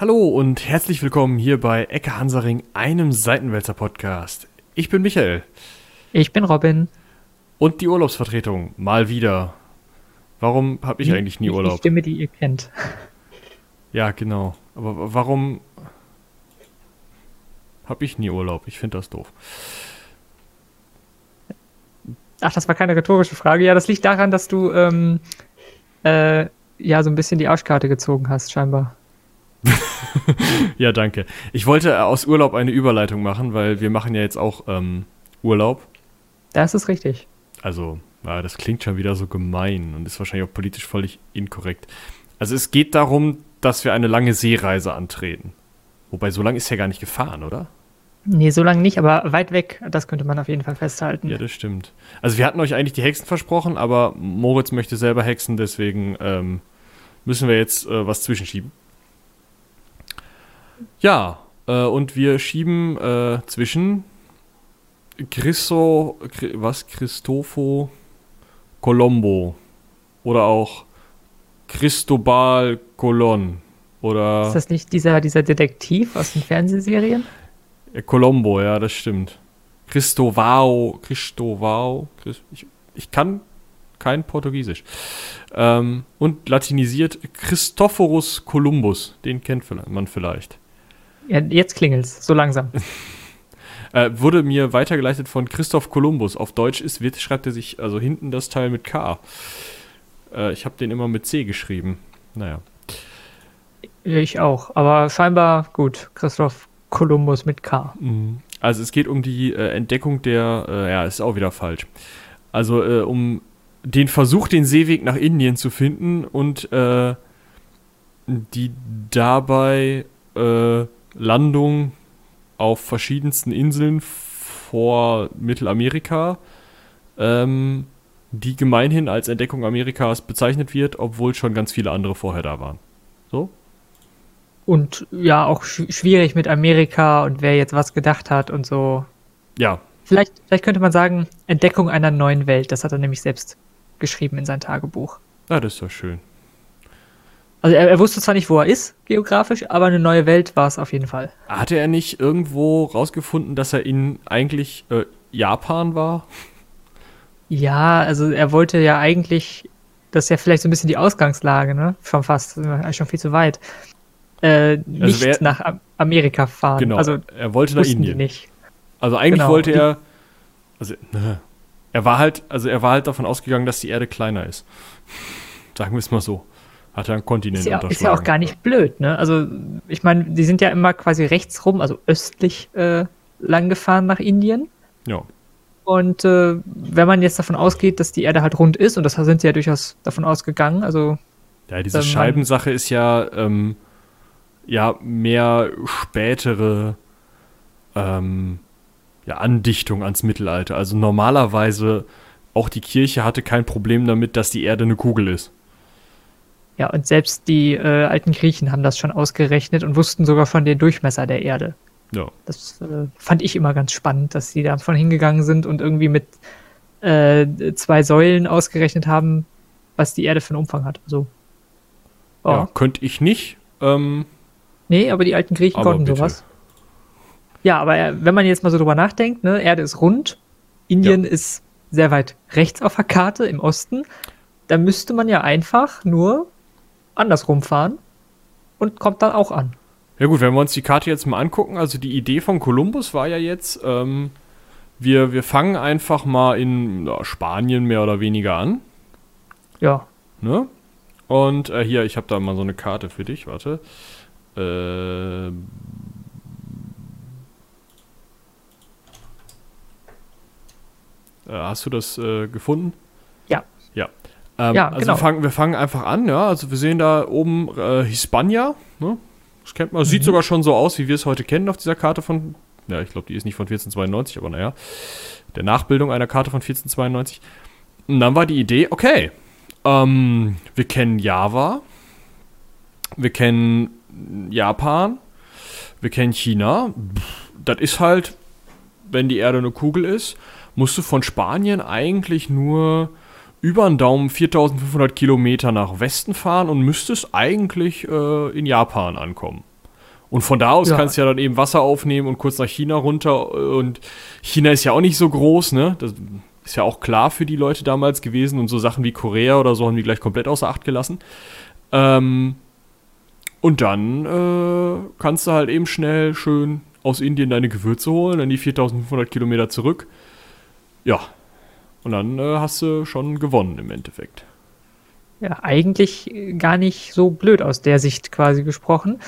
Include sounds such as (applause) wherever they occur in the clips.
Hallo und herzlich willkommen hier bei Ecke Hansaring, einem Seitenwälzer Podcast. Ich bin Michael. Ich bin Robin. Und die Urlaubsvertretung, mal wieder. Warum habe ich Wie- eigentlich nie Die Urlaub? Stimme, die ihr kennt. Ja, genau. Aber warum habe ich nie Urlaub? Ich finde das doof. Ach, das war keine rhetorische Frage. Ja, das liegt daran, dass du ähm, äh, ja so ein bisschen die Arschkarte gezogen hast, scheinbar. (laughs) Ja, danke. Ich wollte äh, aus Urlaub eine Überleitung machen, weil wir machen ja jetzt auch ähm, Urlaub. Das ist richtig. Also, ja, das klingt schon wieder so gemein und ist wahrscheinlich auch politisch völlig inkorrekt. Also es geht darum, dass wir eine lange Seereise antreten. Wobei, so lange ist ja gar nicht gefahren, oder? Nee, so lange nicht, aber weit weg, das könnte man auf jeden Fall festhalten. Ja, das stimmt. Also wir hatten euch eigentlich die Hexen versprochen, aber Moritz möchte selber hexen, deswegen ähm, müssen wir jetzt äh, was zwischenschieben. Ja, äh, und wir schieben äh, zwischen Christo, Chri- was? Christofo Colombo oder auch Cristobal Colon oder Ist das nicht dieser, dieser Detektiv aus den Fernsehserien? äh, Colombo, ja, das stimmt. Cristovao, Cristovao, ich, ich kann kein Portugiesisch. Ähm, und latinisiert Christophorus Columbus, den kennt man vielleicht. Ja, jetzt klingelt's, so langsam. (laughs) Äh, wurde mir weitergeleitet von Christoph Kolumbus. Auf Deutsch ist, wird, schreibt er sich also hinten das Teil mit K. Äh, ich habe den immer mit C geschrieben. Naja. Ich auch, aber scheinbar gut. Christoph Kolumbus mit K. Also es geht um die äh, Entdeckung der, äh, ja, ist auch wieder falsch. Also äh, um den Versuch, den Seeweg nach Indien zu finden und äh, die dabei äh, Landung auf verschiedensten Inseln vor Mittelamerika, ähm, die gemeinhin als Entdeckung Amerikas bezeichnet wird, obwohl schon ganz viele andere vorher da waren. So? Und ja, auch sch schwierig mit Amerika und wer jetzt was gedacht hat und so. Ja, Vielleicht, vielleicht könnte man sagen, Entdeckung einer neuen Welt. Das hat er nämlich selbst geschrieben in sein Tagebuch. ja das ist doch schön. Also er, er wusste zwar nicht, wo er ist, geografisch, aber eine neue Welt war es auf jeden Fall. Hatte er nicht irgendwo rausgefunden, dass er in eigentlich äh, Japan war? Ja, also er wollte ja eigentlich, das ist ja vielleicht so ein bisschen die Ausgangslage, ne? Schon fast, schon viel zu weit. Äh, nicht wer- nach Am Amerika fahren. Genau. Also er wollte nach Indien. nicht. Also eigentlich Genau. wollte er. Also, ne. er war halt, also er war halt davon ausgegangen, dass die Erde kleiner ist. Sagen wir es mal so. Hat er einen Kontinent Ist ja, ist unterschlagen. ja auch gar nicht blöd, ne? Also ich meine, die sind ja immer quasi rechts rum, also östlich äh, lang gefahren nach Indien. Ja. Und äh, wenn man jetzt davon ausgeht, dass die Erde halt rund ist, und das sind sie ja durchaus davon ausgegangen, also ja, diese Ähm, Scheibensache ist ja, ähm, ja mehr spätere ähm, ja, Andichtung ans Mittelalter. Also normalerweise auch die Kirche hatte kein Problem damit, dass die Erde eine Kugel ist. Ja, und selbst die äh, alten Griechen haben das schon ausgerechnet und wussten sogar von den Durchmesser der Erde. Ja. Das äh, fand ich immer ganz spannend, dass sie davon hingegangen sind und irgendwie mit äh, zwei Säulen ausgerechnet haben, was die Erde für einen Umfang hat. Also, oh. ja, könnte ich nicht. Ähm, Nee, aber die alten Griechen konnten bitte. sowas. Ja, aber äh, wenn man jetzt mal so drüber nachdenkt, ne, Erde ist rund, Indien ist sehr weit rechts auf der Karte im Osten, dann müsste man ja einfach nur andersrum fahren und kommt dann auch an. Ja gut, wenn wir uns die Karte jetzt mal angucken, also die Idee von Kolumbus war ja jetzt, ähm, wir, wir fangen einfach mal in ja, Spanien mehr oder weniger an, Ja, ne? Und äh, hier, ich habe da mal so eine Karte für dich, warte. Äh, äh, hast du das äh, gefunden? Ähm, Ja, also genau. wir, fangen, wir fangen einfach an, ja. Also wir sehen da oben äh, Hispania, ne? Das kennt man, Mhm. sieht sogar schon so aus, wie wir es heute kennen auf dieser Karte von, ja, ich glaube, die ist nicht von 1492, aber naja, der Nachbildung einer Karte von 1492. Und dann war die Idee, okay, ähm, wir kennen Java, wir kennen Japan, wir kennen China. Das ist halt, wenn die Erde eine Kugel ist, musst du von Spanien eigentlich nur über den Daumen 4500 Kilometer nach Westen fahren und müsstest eigentlich äh, in Japan ankommen. Und von da aus Ja. kannst du ja dann eben Wasser aufnehmen und kurz nach China runter. Und China ist ja auch nicht so groß, ne? Das ist ja auch klar für die Leute damals gewesen. Und so Sachen wie Korea oder so haben die gleich komplett außer Acht gelassen. Ähm, und dann äh, kannst du halt eben schnell schön aus Indien deine Gewürze holen, dann die 4500 Kilometer zurück. Ja. Und dann äh, hast du schon gewonnen im Endeffekt. Ja, eigentlich äh, gar nicht so blöd aus der Sicht quasi gesprochen.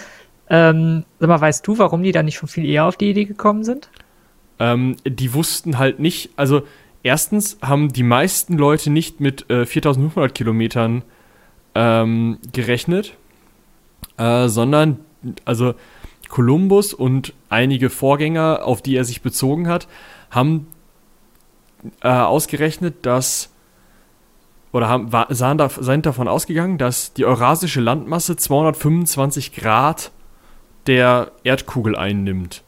Ähm, sag mal, weißt du, warum die da nicht schon viel eher auf die Idee gekommen sind? Ähm, die wussten halt nicht, also erstens haben die meisten Leute nicht mit äh, 4500 Kilometern ähm, gerechnet, äh, sondern also Kolumbus und einige Vorgänger, auf die er sich bezogen hat, haben äh, ausgerechnet, dass oder haben, war, sahen da, sind davon ausgegangen, dass die eurasische Landmasse 225 Grad der Erdkugel einnimmt.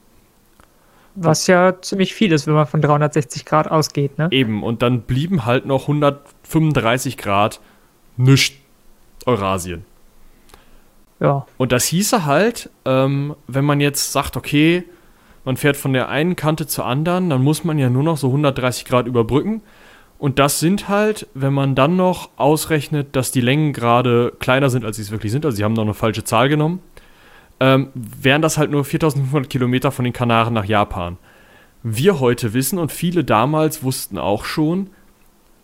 Was ja ziemlich viel ist, wenn man von 360 Grad ausgeht, ne? Eben, und dann blieben halt noch 135 Grad nischt Eurasien. Ja. Und das hieße halt, ähm, wenn man jetzt sagt, okay, man fährt von der einen Kante zur anderen, dann muss man ja nur noch so 130 Grad überbrücken. Und das sind halt, wenn man dann noch ausrechnet, dass die Längen gerade kleiner sind, als sie es wirklich sind, also sie haben noch eine falsche Zahl genommen, ähm, wären das halt nur 4500 Kilometer von den Kanaren nach Japan. Wir heute wissen und viele damals wussten auch schon,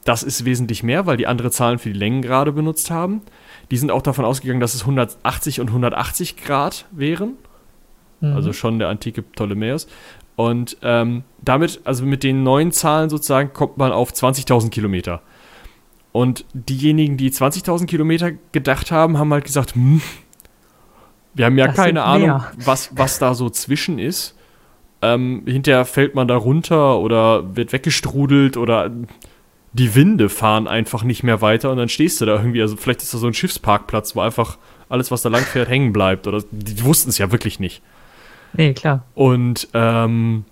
das ist wesentlich mehr, weil die andere Zahlen für die Längen gerade benutzt haben. Die sind auch davon ausgegangen, dass es 180 und 180 Grad wären. Mhm. Also schon der antike Ptolemäus. Und ähm, damit, also mit den neuen Zahlen sozusagen, kommt man auf 20.000 Kilometer. Und diejenigen, die 20.000 Kilometer gedacht haben, haben halt gesagt, hm, wir haben ja Das keine Ahnung, was, was da so zwischen ist. Ähm, hinterher fällt man da runter oder wird weggestrudelt oder die Winde fahren einfach nicht mehr weiter und dann stehst du da irgendwie. Also vielleicht ist da so ein Schiffsparkplatz, wo einfach alles, was da lang fährt, hängen bleibt. Oder die wussten es ja wirklich nicht. Nee, klar. Und ähm,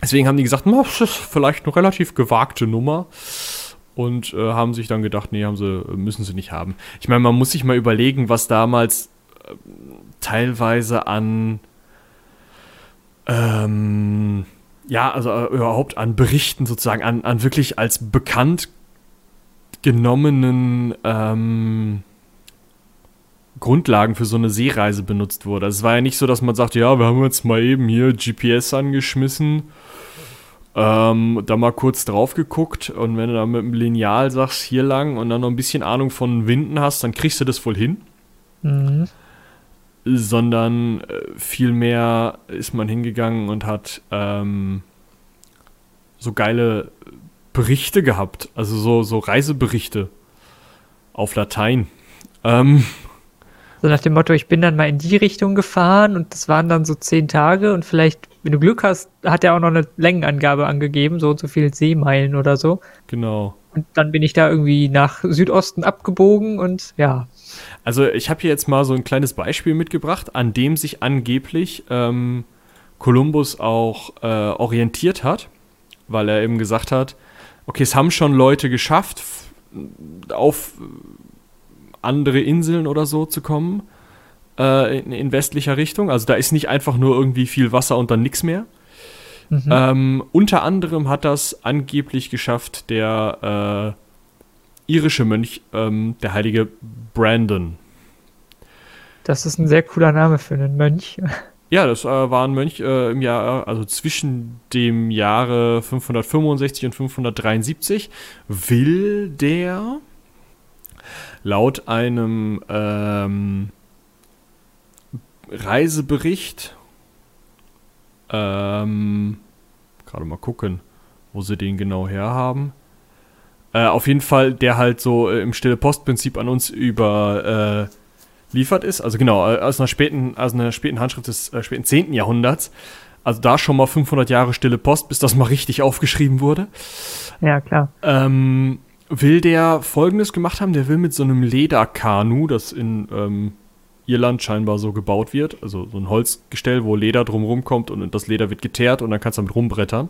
deswegen haben die gesagt, "Na, das ist vielleicht eine relativ gewagte Nummer. Und äh, haben sich dann gedacht, nee, haben sie, müssen sie nicht haben. Ich meine, man muss sich mal überlegen, was damals ähm, teilweise an ähm, ja, also äh, überhaupt an Berichten sozusagen, an, an wirklich als bekannt genommenen ähm, Grundlagen für so eine Seereise benutzt wurde. Also es war ja nicht so, dass man sagt, ja, wir haben jetzt mal eben hier GPS angeschmissen, ähm, da mal kurz drauf geguckt und wenn du dann mit dem Lineal sagst, hier lang und dann noch ein bisschen Ahnung von Winden hast, dann kriegst du das wohl hin. Mhm. Sondern äh, vielmehr ist man hingegangen und hat ähm, so geile Berichte gehabt, also so, so Reiseberichte auf Latein. Ähm, So nach dem Motto, ich bin dann mal in die Richtung gefahren und das waren dann so zehn Tage und vielleicht, wenn du Glück hast, hat er auch noch eine Längenangabe angegeben, so und so viel Seemeilen oder so. genau. Und dann bin ich da irgendwie nach Südosten abgebogen und ja. Also ich habe hier jetzt mal so ein kleines Beispiel mitgebracht, an dem sich angeblich ähm, Kolumbus auch äh, orientiert hat, weil er eben gesagt hat, okay, es haben schon Leute geschafft, auf andere Inseln oder so zu kommen äh, in, in westlicher Richtung. Also da ist nicht einfach nur irgendwie viel Wasser und dann nichts mehr. Mhm. Ähm, unter anderem hat das angeblich geschafft der äh, irische Mönch, ähm, der heilige Brandon. Das ist ein sehr cooler Name für einen Mönch. (laughs) Ja, das äh, war ein Mönch äh, im Jahr, also zwischen dem Jahre 565 und 573 will der laut einem ähm, Reisebericht ähm, gerade mal gucken, wo sie den genau herhaben. Äh, auf jeden Fall, der halt so äh, im stille Postprinzip an uns über äh, liefert ist. Also genau, äh, aus einer späten, aus einer späten Handschrift des äh, späten 10. Jahrhunderts. Also da schon mal 500 Jahre stille Post, bis das mal richtig aufgeschrieben wurde. Ja, klar. Ähm, will der Folgendes gemacht haben, der will mit so einem Lederkanu, das in ähm, Irland scheinbar so gebaut wird, also so ein Holzgestell, wo Leder drumrum kommt und das Leder wird geteert und dann kannst du damit rumbrettern.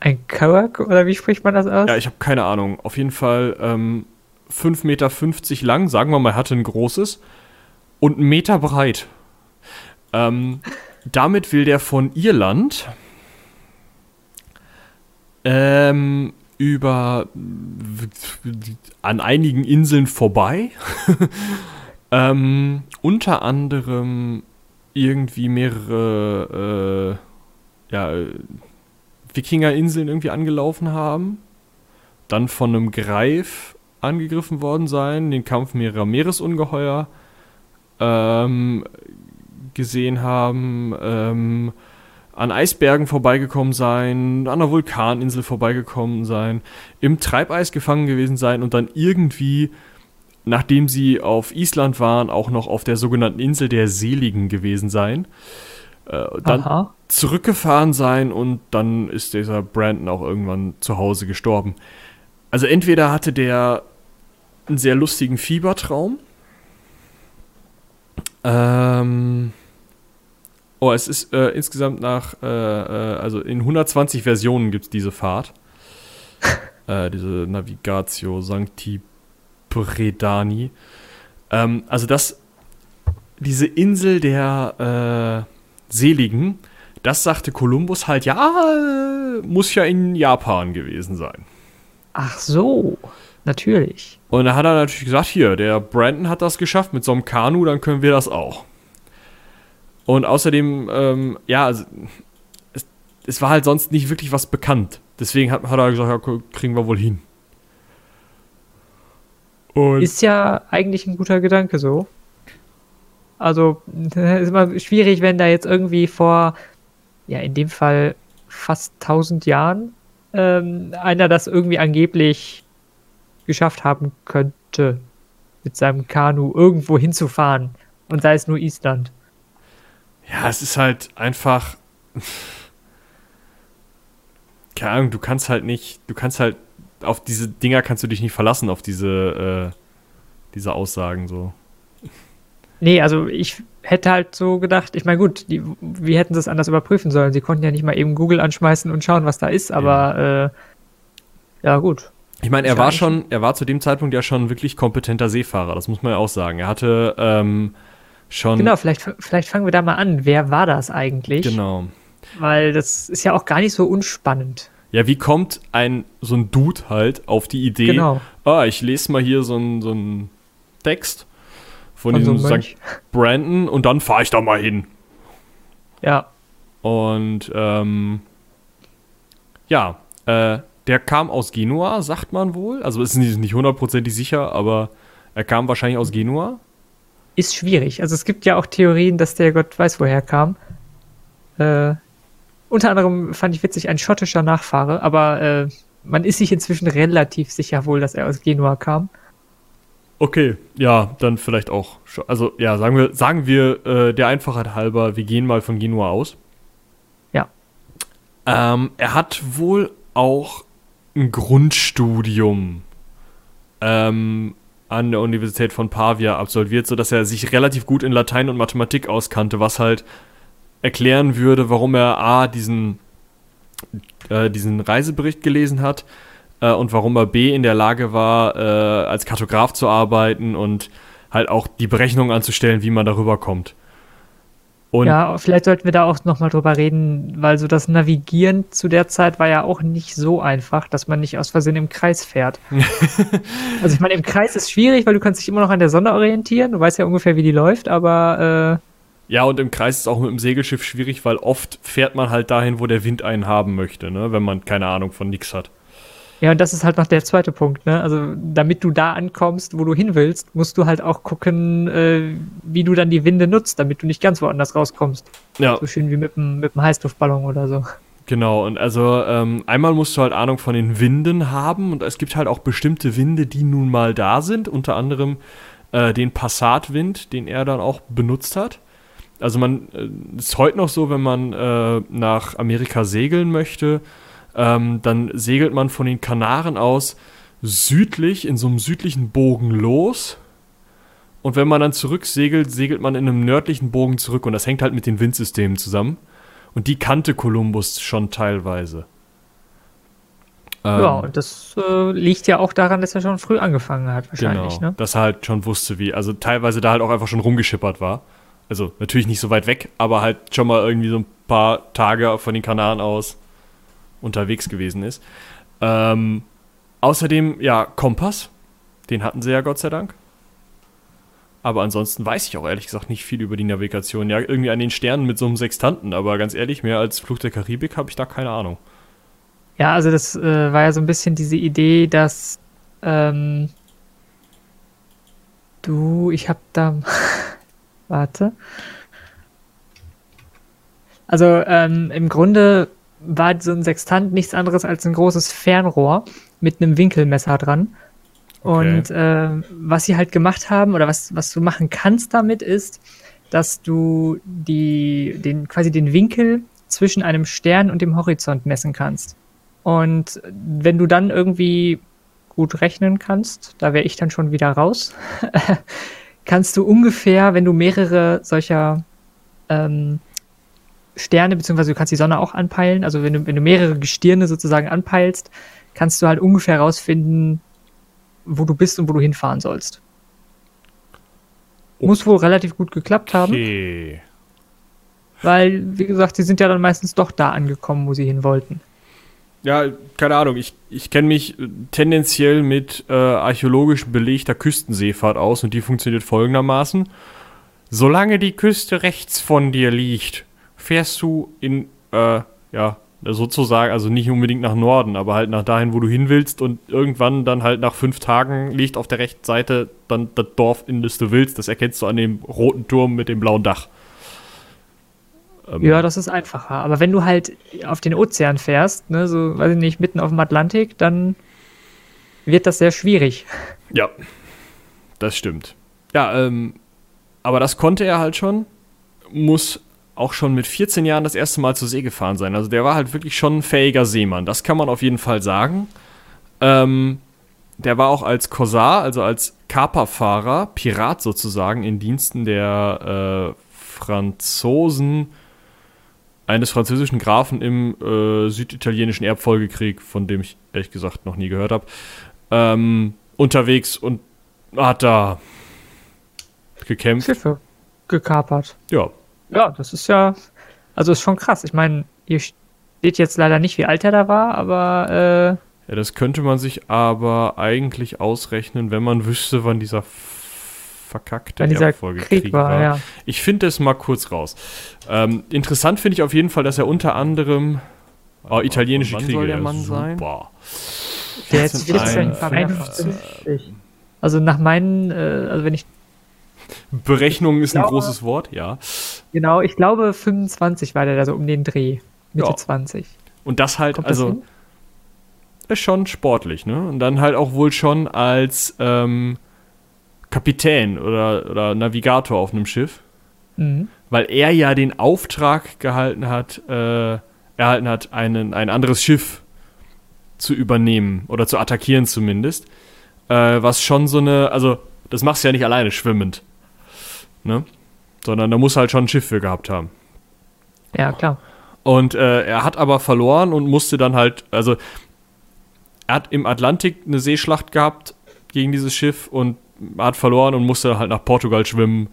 Ein Kawak oder wie spricht man das aus? Ja, ich habe keine Ahnung. Auf jeden Fall ähm, 5,50 Meter lang, sagen wir mal, hatte ein großes und einen Meter breit. Ähm, damit will der von Irland ähm, über an einigen Inseln vorbei. (laughs) ähm, unter anderem irgendwie mehrere äh, ja, Wikingerinseln irgendwie angelaufen haben. Dann von einem Greif angegriffen worden sein, den Kampf mehrerer Meeresungeheuer ähm, gesehen haben, ähm, an Eisbergen vorbeigekommen sein, an einer Vulkaninsel vorbeigekommen sein, im Treibeis gefangen gewesen sein und dann irgendwie, nachdem sie auf Island waren, auch noch auf der sogenannten Insel der Seligen gewesen sein. Äh, dann Aha. zurückgefahren sein und dann ist dieser Brandon auch irgendwann zu Hause gestorben. Also entweder hatte der einen sehr lustigen Fiebertraum. Ähm, Oh, es ist äh, insgesamt nach, äh, äh, also in 120 Versionen gibt es diese Fahrt. (laughs) äh, diese Navigatio Sancti Predani. Ähm, also das, diese Insel der äh, Seligen, das sagte Kolumbus halt, ja, muss ja in Japan gewesen sein. Ach so, natürlich. Und da hat er natürlich gesagt, hier, der Brandon hat das geschafft mit so einem Kanu, dann können wir das auch. Und außerdem, ähm, ja, also, es, es, war halt sonst nicht wirklich was bekannt. Deswegen hat, hat er gesagt, ja, kriegen wir wohl hin. Und ist ja eigentlich ein guter Gedanke so. Also, (laughs) ist immer schwierig, wenn da jetzt irgendwie vor, ja, in dem Fall fast 1000 Jahren ähm, einer das irgendwie angeblich geschafft haben könnte, mit seinem Kanu irgendwo hinzufahren. Und sei es nur Island. Ja, es ist halt einfach. Keine Ahnung, du kannst halt nicht, du kannst halt, auf diese Dinger kannst du dich nicht verlassen, auf diese, äh, diese Aussagen so. Nee, also ich hätte halt so gedacht, ich meine, gut, die, wie hätten sie es anders überprüfen sollen? Sie konnten ja nicht mal eben Google anschmeißen und schauen, was da ist, aber ja, äh, ja gut. Ich meine, er war schon, er war zu dem Zeitpunkt ja schon wirklich kompetenter Seefahrer, das muss man ja auch sagen. Er hatte ähm, schon. Genau, vielleicht, vielleicht fangen wir da mal an. Wer war das eigentlich? Genau. Weil das ist ja auch gar nicht so unspannend. Ja, wie kommt ein so ein Dude halt auf die Idee, genau. ah, ich lese mal hier so einen so Text von, von diesem so St. (laughs) Brandon und dann fahre ich da mal hin. Ja. Und ähm, ja, äh, der kam aus Genua, sagt man wohl. Also ist nicht hundertprozentig sicher, aber er kam wahrscheinlich aus Genua ist schwierig. Also es gibt ja auch Theorien, dass der Gott weiß woher kam. Äh, unter anderem fand ich witzig ein schottischer Nachfahre, aber äh, man ist sich inzwischen relativ sicher wohl, dass er aus Genua kam. Okay, ja, dann vielleicht auch. Also ja, sagen wir, sagen wir äh, der Einfachheit halber, wir gehen mal von Genua aus. Ja. Ähm, er hat wohl auch ein Grundstudium ähm, an der Universität von Pavia absolviert, sodass er sich relativ gut in Latein und Mathematik auskannte, was halt erklären würde, warum er A, diesen, äh, diesen Reisebericht gelesen hat äh, und warum er B, in der Lage war, äh, als Kartograf zu arbeiten und halt auch die Berechnung anzustellen, wie man darüber kommt. Und ja, vielleicht sollten wir da auch nochmal drüber reden, weil so das Navigieren zu der Zeit war ja auch nicht so einfach, dass man nicht aus Versehen im Kreis fährt. (laughs) also ich meine, im Kreis ist schwierig, weil du kannst dich immer noch an der Sonne orientieren, du weißt ja ungefähr, wie die läuft, aber äh ja, und im Kreis ist auch mit dem Segelschiff schwierig, weil oft fährt man halt dahin, wo der Wind einen haben möchte, ne? wenn man keine Ahnung von nix hat. Ja, und das ist halt noch der zweite Punkt, ne? Also, damit du da ankommst, wo du hin willst, musst du halt auch gucken, äh, wie du dann die Winde nutzt, damit du nicht ganz woanders rauskommst. Ja. So schön wie mit einem mit Heißluftballon oder so. Genau, und also ähm, einmal musst du halt Ahnung von den Winden haben und es gibt halt auch bestimmte Winde, die nun mal da sind, unter anderem äh, den Passatwind, den er dann auch benutzt hat. Also man äh, ist heute noch so, wenn man äh, nach Amerika segeln möchte, ähm, dann segelt man von den Kanaren aus südlich, in so einem südlichen Bogen los. Und wenn man dann zurücksegelt, segelt man in einem nördlichen Bogen zurück. Und das hängt halt mit den Windsystemen zusammen. Und die kannte Kolumbus schon teilweise. Ja, ähm, und das äh, liegt ja auch daran, dass er schon früh angefangen hat, wahrscheinlich. Genau, ne? dass er halt schon wusste, wie. Also teilweise da halt auch einfach schon rumgeschippert war. also natürlich nicht so weit weg, aber halt schon mal irgendwie so ein paar Tage von den Kanaren aus unterwegs gewesen ist. Ähm, außerdem, ja, Kompass, den hatten sie ja Gott sei Dank. Aber ansonsten weiß ich auch ehrlich gesagt nicht viel über die Navigation. Ja, irgendwie an den Sternen mit so einem Sextanten, aber ganz ehrlich, mehr als Fluch der Karibik habe ich da keine Ahnung. Ja, also das äh, war ja so ein bisschen diese Idee, dass ähm, du, ich habe da, (laughs) warte. Also ähm, im Grunde war so ein Sextant nichts anderes als ein großes Fernrohr mit einem Winkelmesser dran. Okay. Und äh, was sie halt gemacht haben oder was, was du machen kannst damit ist, dass du die, den, quasi den Winkel zwischen einem Stern und dem Horizont messen kannst. Und wenn du dann irgendwie gut rechnen kannst, da wäre ich dann schon wieder raus, (laughs) kannst du ungefähr, wenn du mehrere solcher ähm, Sterne, beziehungsweise du kannst die Sonne auch anpeilen, also wenn du, wenn du mehrere Gestirne sozusagen anpeilst, kannst du halt ungefähr rausfinden, wo du bist und wo du hinfahren sollst. Oh. Muss wohl relativ gut geklappt haben. Okay. Weil, wie gesagt, sie sind ja dann meistens doch da angekommen, wo sie hin wollten. Ja, keine Ahnung. Ich, ich kenne mich tendenziell mit äh, archäologisch belegter Küstenseefahrt aus und die funktioniert folgendermaßen. Solange die Küste rechts von dir liegt, fährst du in, äh, ja, sozusagen, also nicht unbedingt nach Norden, aber halt nach dahin, wo du hin willst und irgendwann dann halt nach fünf Tagen liegt auf der rechten Seite dann das Dorf, in das du willst. Das erkennst du an dem roten Turm mit dem blauen Dach. Ähm ja, das ist einfacher. Aber wenn du halt auf den Ozean fährst, ne, so, weiß ich nicht, mitten auf dem Atlantik, dann wird das sehr schwierig. Ja, das stimmt. Ja, ähm, aber das konnte er halt schon, muss auch schon mit 14 Jahren das erste Mal zur See gefahren sein. Also der war halt wirklich schon ein fähiger Seemann. Das kann man auf jeden Fall sagen. Ähm, der war auch als Korsar, also als Kaperfahrer, Pirat sozusagen, in Diensten der äh, Franzosen, eines französischen Grafen im äh, süditalienischen Erbfolgekrieg, von dem ich ehrlich gesagt noch nie gehört habe, ähm, unterwegs und hat da gekämpft. Schiffe gekapert. Ja, ja, das ist ja, also ist schon krass. Ich meine, hier steht jetzt leider nicht, wie alt er da war, aber. Äh, ja, das könnte man sich aber eigentlich ausrechnen, wenn man wüsste, wann dieser verkackte dieser Krieg war. war. Ja. Ich finde es mal kurz raus. Ähm, interessant finde ich auf jeden Fall, dass er unter anderem oh, italienische wann Kriege. soll der Mann sein? Super. Der ist 1451. Also nach meinen, äh, also wenn ich Berechnung ist glaube, ein großes Wort, ja. Genau, ich glaube 25 war der da so um den Dreh. Mitte ja. 20. Und das halt, Kommt also das ist schon sportlich, ne? Und dann halt auch wohl schon als ähm, Kapitän oder, oder Navigator auf einem Schiff. Mhm. Weil er ja den Auftrag gehalten hat, äh, erhalten hat, einen, ein anderes Schiff zu übernehmen oder zu attackieren zumindest. Äh, was schon so eine, also das machst du ja nicht alleine schwimmend ne? Sondern da muss halt schon ein Schiff für gehabt haben. Ja, klar. Und äh, er hat aber verloren und musste dann halt, also er hat im Atlantik eine Seeschlacht gehabt gegen dieses Schiff und hat verloren und musste halt nach Portugal schwimmen,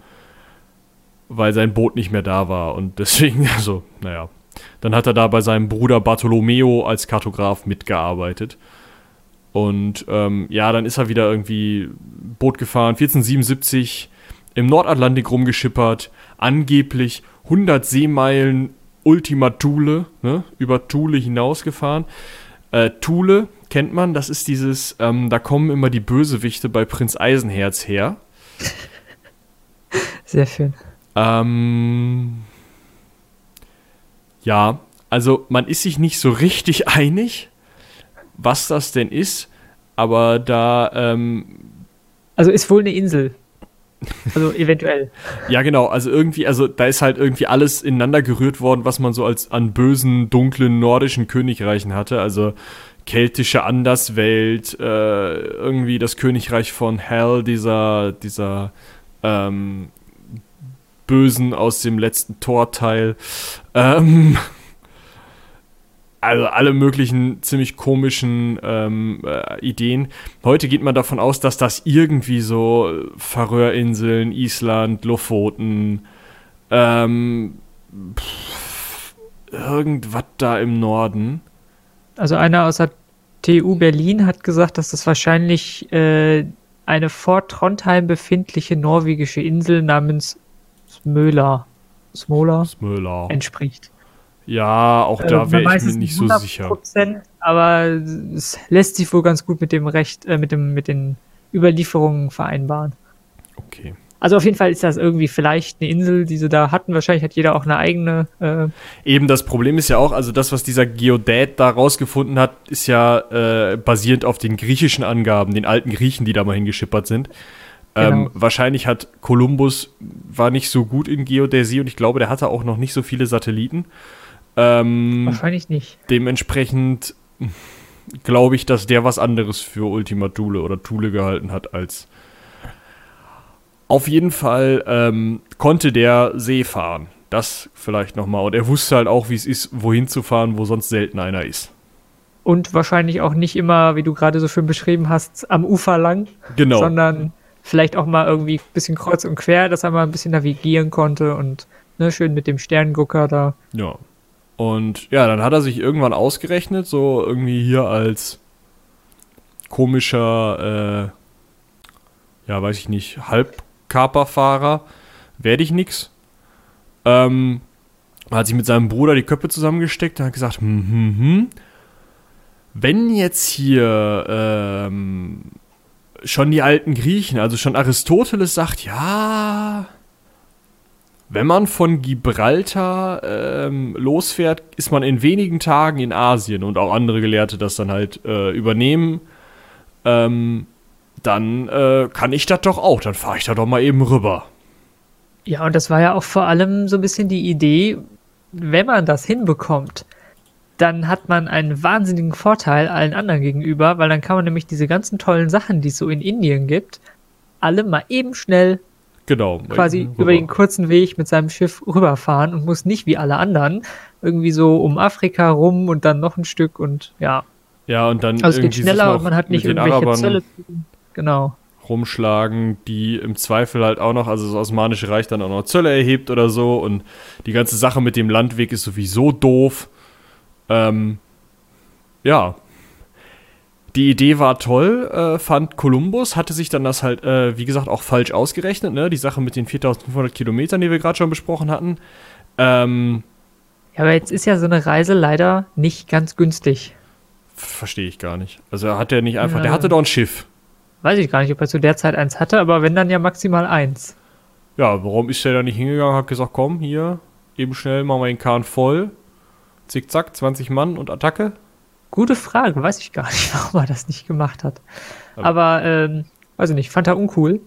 weil sein Boot nicht mehr da war. Und (laughs) deswegen, also, naja. Dann hat er da bei seinem Bruder Bartolomeo als Kartograf mitgearbeitet. Und ähm, ja, dann ist er wieder irgendwie Boot gefahren. 1477 im Nordatlantik rumgeschippert, angeblich 100 Seemeilen Ultima Thule, ne, über Thule hinausgefahren. Äh, Thule kennt man, das ist dieses, ähm, da kommen immer die Bösewichte bei Prinz Eisenherz her. Sehr schön. Ähm, ja, also man ist sich nicht so richtig (laughs) einig, was das denn ist, aber da. Ähm, also ist wohl eine Insel. Also eventuell. ja, genau. Also irgendwie, also da ist halt irgendwie alles ineinander gerührt worden, was man so als an bösen, dunklen nordischen Königreichen hatte. Also keltische Anderswelt, äh, irgendwie das Königreich von Hell, dieser, dieser ähm, Bösen aus dem letzten Torteil. Ähm, also alle möglichen ziemlich komischen ähm, äh, Ideen. Heute geht man davon aus, dass das irgendwie so Färöerinseln, Island, Lofoten, Ähm, pff, irgendwas da im Norden. Also einer aus der TU Berlin hat gesagt, dass das wahrscheinlich äh, eine vor Trondheim befindliche norwegische Insel namens Smöla, Smola Smöla. entspricht. Ja, auch Äh, da man wäre ich mir nicht so 100%, sicher. Aber es lässt sich wohl ganz gut mit dem Recht, äh, mit dem, mit den Überlieferungen vereinbaren. Okay. Also auf jeden Fall ist das irgendwie vielleicht eine Insel, die sie da hatten. Wahrscheinlich hat jeder auch eine eigene. Äh, Eben das Problem ist ja auch, also das, was dieser Geodät da rausgefunden hat, ist ja äh, basierend auf den griechischen Angaben, den alten Griechen, die da mal hingeschippert sind. Ähm, Genau. wahrscheinlich hat Kolumbus war nicht so gut in Geodäsie und ich glaube, der hatte auch noch nicht so viele Satelliten. Ähm, wahrscheinlich nicht. dementsprechend glaube ich, dass der was anderes für Ultima Thule oder Thule gehalten hat als. Auf jeden Fall ähm, konnte der See fahren. Das vielleicht nochmal. Und er wusste halt auch, wie es ist, wohin zu fahren, wo sonst selten einer ist. Und wahrscheinlich auch nicht immer, wie du gerade so schön beschrieben hast, am Ufer lang, Genau. sondern vielleicht auch mal irgendwie ein bisschen kreuz und quer, dass er mal ein bisschen navigieren konnte und ne, schön mit dem Sterngucker da. Ja. Und ja, dann hat er sich irgendwann ausgerechnet, so irgendwie hier als komischer, äh, ja, weiß ich nicht, Halbkaperfahrer werde ich nix. Ähm, hat sich mit seinem Bruder die Köpfe zusammengesteckt und hat gesagt, hm, hm, hm, wenn jetzt hier ähm, schon die alten Griechen, also schon Aristoteles sagt, ja, wenn man von Gibraltar ähm, losfährt, ist man in wenigen Tagen in Asien und auch andere Gelehrte das dann halt äh, übernehmen. Ähm, dann äh, kann ich das doch auch. Dann fahre ich da doch mal eben rüber. Ja, und das war ja auch vor allem so ein bisschen die Idee, wenn man das hinbekommt, dann hat man einen wahnsinnigen Vorteil allen anderen gegenüber, weil dann kann man nämlich diese ganzen tollen Sachen, die es so in Indien gibt, alle mal eben schnell Genau. quasi rüber. über den kurzen Weg mit seinem Schiff rüberfahren und muss nicht wie alle anderen irgendwie so um Afrika rum und dann noch ein Stück und ja. Ja, und dann Also es geht schneller und man hat nicht irgendwelche Arabern Zölle. Genau. rumschlagen, die im Zweifel halt auch noch, also das Osmanische Reich dann auch noch Zölle erhebt oder so und die ganze Sache mit dem Landweg ist sowieso doof. Ähm, ja. Die Idee war toll, äh, fand Kolumbus, hatte sich dann das halt, äh, wie gesagt, auch falsch ausgerechnet, ne? Die Sache mit den 4500 Kilometern, die wir gerade schon besprochen hatten. Ähm, Ja, aber jetzt ist ja so eine Reise leider nicht ganz günstig. verstehe ich gar nicht. Also hat er nicht einfach, der Ja. hatte doch ein Schiff. Weiß ich gar nicht, ob er zu der Zeit eins hatte, aber wenn dann ja maximal eins. Ja, warum ist der da nicht hingegangen, hat gesagt, komm, hier, eben schnell, machen wir den Kahn voll. Zickzack, 20 Mann und Attacke. Gute Frage, weiß ich gar nicht, (laughs) warum er das nicht gemacht hat. Aber- Aber, ähm, weiß ich nicht, fand er uncool.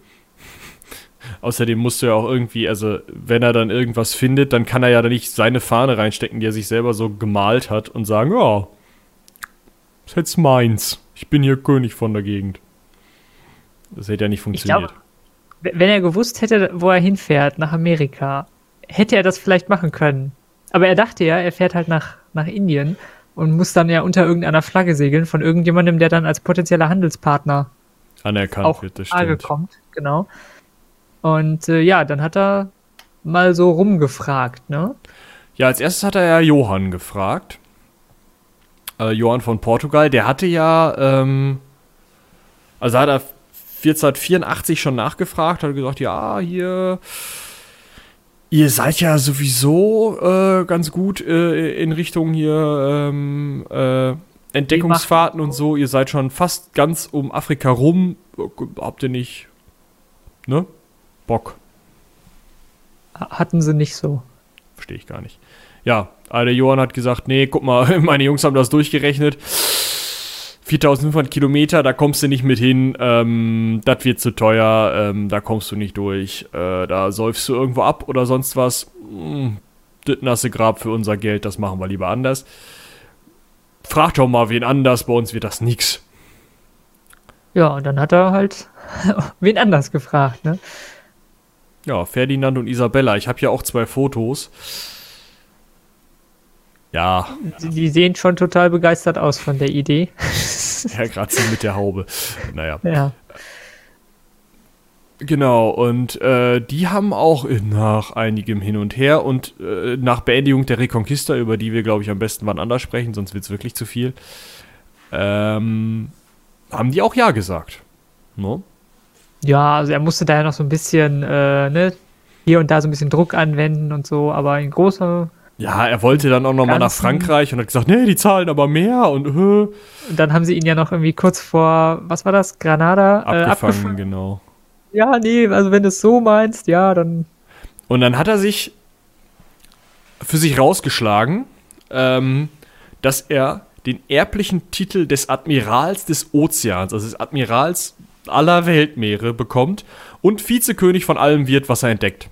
Außerdem musst du ja auch irgendwie, also wenn er dann irgendwas findet, dann kann er ja da nicht seine Fahne reinstecken, die er sich selber so gemalt hat und sagen, ja, das ist jetzt meins. Ich bin hier König von der Gegend. Das hätte ja nicht Ich funktioniert. glaube, w- wenn er gewusst hätte, wo er hinfährt, nach Amerika, hätte er das vielleicht machen können. Aber er dachte ja, er fährt halt nach, nach Indien und muss dann ja unter irgendeiner Flagge segeln von irgendjemandem, der dann als potenzieller Handelspartner Anerkannt auch wird, das stimmt. kommt. Genau. Und äh, ja, dann hat er mal so rumgefragt, ne? Ja, als erstes hat er ja Johann gefragt. Äh, Johann von Portugal, der hatte ja, ähm, also hat er 1484 schon nachgefragt, hat gesagt, ja, hier, ihr seid ja sowieso äh, ganz gut äh, in Richtung hier ähm, äh, Entdeckungsfahrten und so. Ihr seid schon fast ganz um Afrika rum. Habt ihr nicht, ne? Bock. Hatten sie nicht so. Verstehe ich gar nicht. Ja, der Johann hat gesagt, nee, guck mal, (laughs) meine Jungs haben das durchgerechnet. 4500 Kilometer, da kommst du nicht mit hin, ähm, das wird zu teuer, ähm, da kommst du nicht durch, äh, da säufst du irgendwo ab oder sonst was. Hm, das nasse Grab für unser Geld, das machen wir lieber anders. Frag doch mal wen anders, bei uns wird das nix. Ja, und dann hat er halt (laughs) wen anders gefragt, ne? Ja, Ferdinand und Isabella, ich habe hier auch zwei Fotos. Ja, Die, die sehen schon total begeistert aus von der Idee. (laughs) (laughs) Herr Grazi mit der Haube. Naja. ja. Genau, und äh, die haben auch nach einigem Hin und Her und äh, nach Beendigung der Reconquista, über die wir, glaube ich, am besten wann anders sprechen, sonst wird es wirklich zu viel, ähm, haben die auch Ja gesagt. No? Ja, also er musste da ja noch so ein bisschen, äh, ne, hier und da so ein bisschen Druck anwenden und so, aber in großer. Ja, er wollte dann auch nochmal nach Frankreich und hat gesagt, nee, die zahlen aber mehr und, äh. und dann haben sie ihn ja noch irgendwie kurz vor, was war das, Granada? Abgefangen, äh, abgefangen. genau. Ja, nee, also wenn du es so meinst, ja, dann. Und dann hat er sich für sich rausgeschlagen, ähm, dass er den erblichen Titel des Admirals des Ozeans, also des Admirals aller Weltmeere bekommt und Vizekönig von allem wird, was er entdeckt.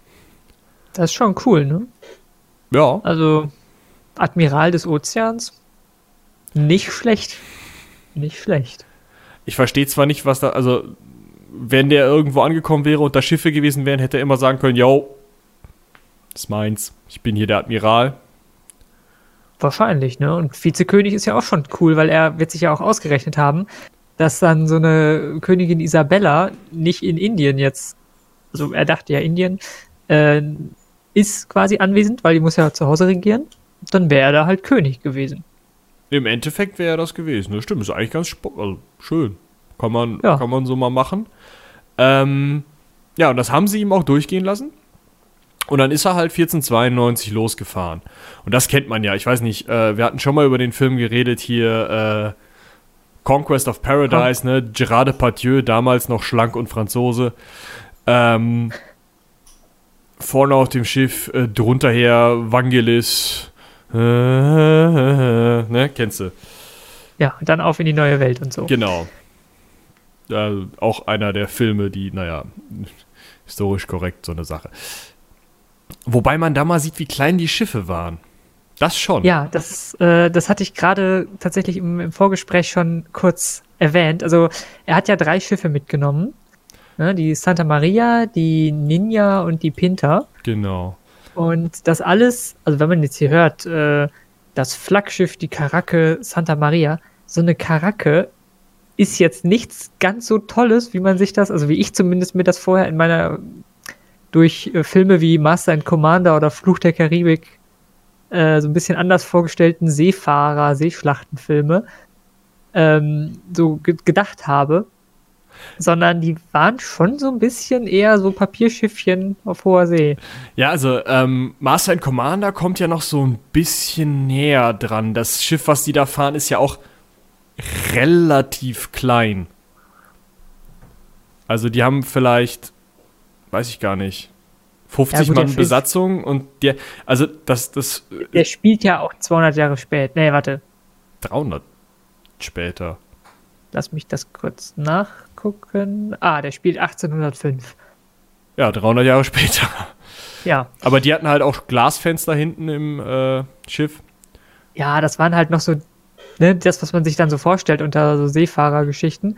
Das ist schon cool, ne? Ja. Also, Admiral des Ozeans, nicht schlecht. Nicht schlecht. Ich verstehe zwar nicht, was da, also, wenn der irgendwo angekommen wäre und da Schiffe gewesen wären, hätte er immer sagen können, yo, das ist meins, ich bin hier der Admiral. Wahrscheinlich, ne? Und Vizekönig ist ja auch schon cool, weil er wird sich ja auch ausgerechnet haben, dass dann so eine Königin Isabella nicht in Indien jetzt, also er dachte ja Indien, äh, ist quasi anwesend, weil die muss ja zu Hause regieren. Dann wäre er da halt König gewesen. Im Endeffekt wäre er das gewesen. Das stimmt, ist eigentlich ganz also schön. Kann man, ja. kann man so mal machen. Ähm, ja, und das haben sie ihm auch durchgehen lassen. Und dann ist er halt 1492 losgefahren. Und das kennt man ja. Ich weiß nicht, äh, wir hatten schon mal über den Film geredet hier, äh, Conquest of Paradise, ne? Gerard Depardieu, damals noch schlank und Franzose. Ähm, vorne auf dem Schiff, äh, drunter her Vangelis. Äh, ne? Kennst du? Ja, dann auf in die neue Welt und so. Genau. Äh, auch einer der Filme, die, naja, historisch korrekt so eine Sache. Wobei man da mal sieht, wie klein die Schiffe waren. Das schon. Ja, das, äh, das hatte ich gerade tatsächlich im, im, Vorgespräch schon kurz erwähnt. Also er hat ja drei Schiffe mitgenommen. Ne? Die Santa Maria, die Ninja und die Pinta. Genau. Und das alles, also wenn man jetzt hier hört, äh, das Flaggschiff, die Karacke Santa Maria, so eine Karacke ist jetzt nichts ganz so Tolles, wie man sich das, also wie ich zumindest mir das vorher in meiner durch äh, Filme wie Master and Commander oder Fluch der Karibik äh, so ein bisschen anders vorgestellten Seefahrer, Seeschlachtenfilme ähm, so ge gedacht habe. Sondern die waren schon so ein bisschen eher so Papierschiffchen auf hoher See. Ja, also ähm, Master and Commander kommt ja noch so ein bisschen näher dran. Das Schiff, was die da fahren, ist ja auch relativ klein. Also die haben vielleicht, weiß ich gar nicht, 50 ja, gut, Mann Besatzung und der, also das, das. Der spielt ja auch 200 Jahre später. Nee, warte. 300 später. Lass mich das kurz nachgucken. Ah, der spielt 1805. Ja, 300 Jahre (laughs) später. Ja. Aber die hatten halt auch Glasfenster hinten im äh, Schiff. Ja, das waren halt noch so, ne, das, was man sich dann so vorstellt unter so Seefahrergeschichten.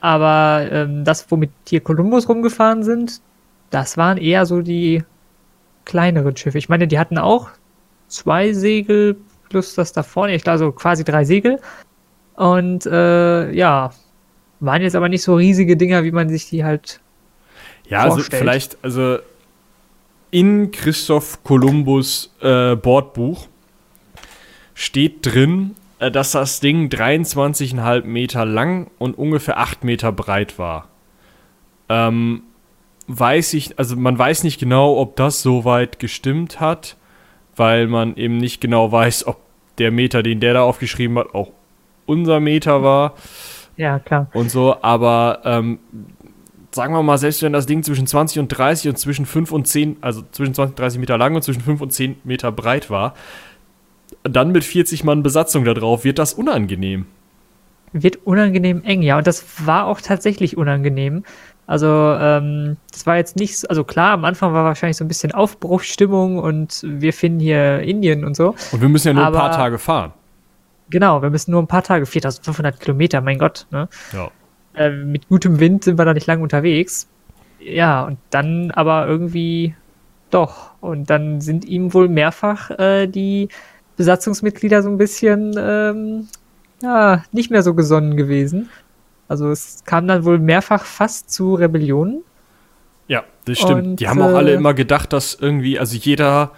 Aber ähm, das, womit hier Kolumbus rumgefahren sind, das waren eher so die kleineren Schiffe. Ich meine, die hatten auch zwei Segel plus das da vorne, ich glaube, so quasi drei Segel. Und äh, ja, waren jetzt aber nicht so riesige Dinger, wie man sich die halt. Ja, also vorstellt. also vielleicht, also in Christoph Kolumbus äh, Bordbuch steht drin, äh, dass das Ding 23,5 Meter lang und ungefähr 8 Meter breit war. Ähm, weiß ich, also man weiß nicht genau, ob das so weit gestimmt hat, weil man eben nicht genau weiß, ob der Meter, den der da aufgeschrieben hat, auch unser Meter war. Ja, klar. Und so, aber ähm, sagen wir mal, selbst wenn das Ding zwischen 20 und 30 und zwischen 5 und 10, also zwischen 20 und 30 Meter lang und zwischen 5 und 10 Meter breit war, dann mit 40 Mann Besatzung da drauf, wird das unangenehm. Wird unangenehm eng, ja. Und das war auch tatsächlich unangenehm. Also ähm, das war jetzt nicht, also klar, am Anfang war wahrscheinlich so ein bisschen Aufbruchsstimmung und wir finden hier Indien und so. Und wir müssen ja nur ein paar Tage fahren. Genau, wir müssen nur ein paar Tage, 4500 Kilometer, mein Gott. Ne? Ja. Äh, mit gutem Wind sind wir da nicht lang unterwegs. Ja, und dann aber irgendwie doch. Und dann sind ihm wohl mehrfach äh, die Besatzungsmitglieder so ein bisschen ähm, ja, nicht mehr so gesonnen gewesen. Also es kam dann wohl mehrfach fast zu Rebellioni. Ja, das stimmt. Und, die haben auch alle äh, immer gedacht, dass irgendwie, also jeder,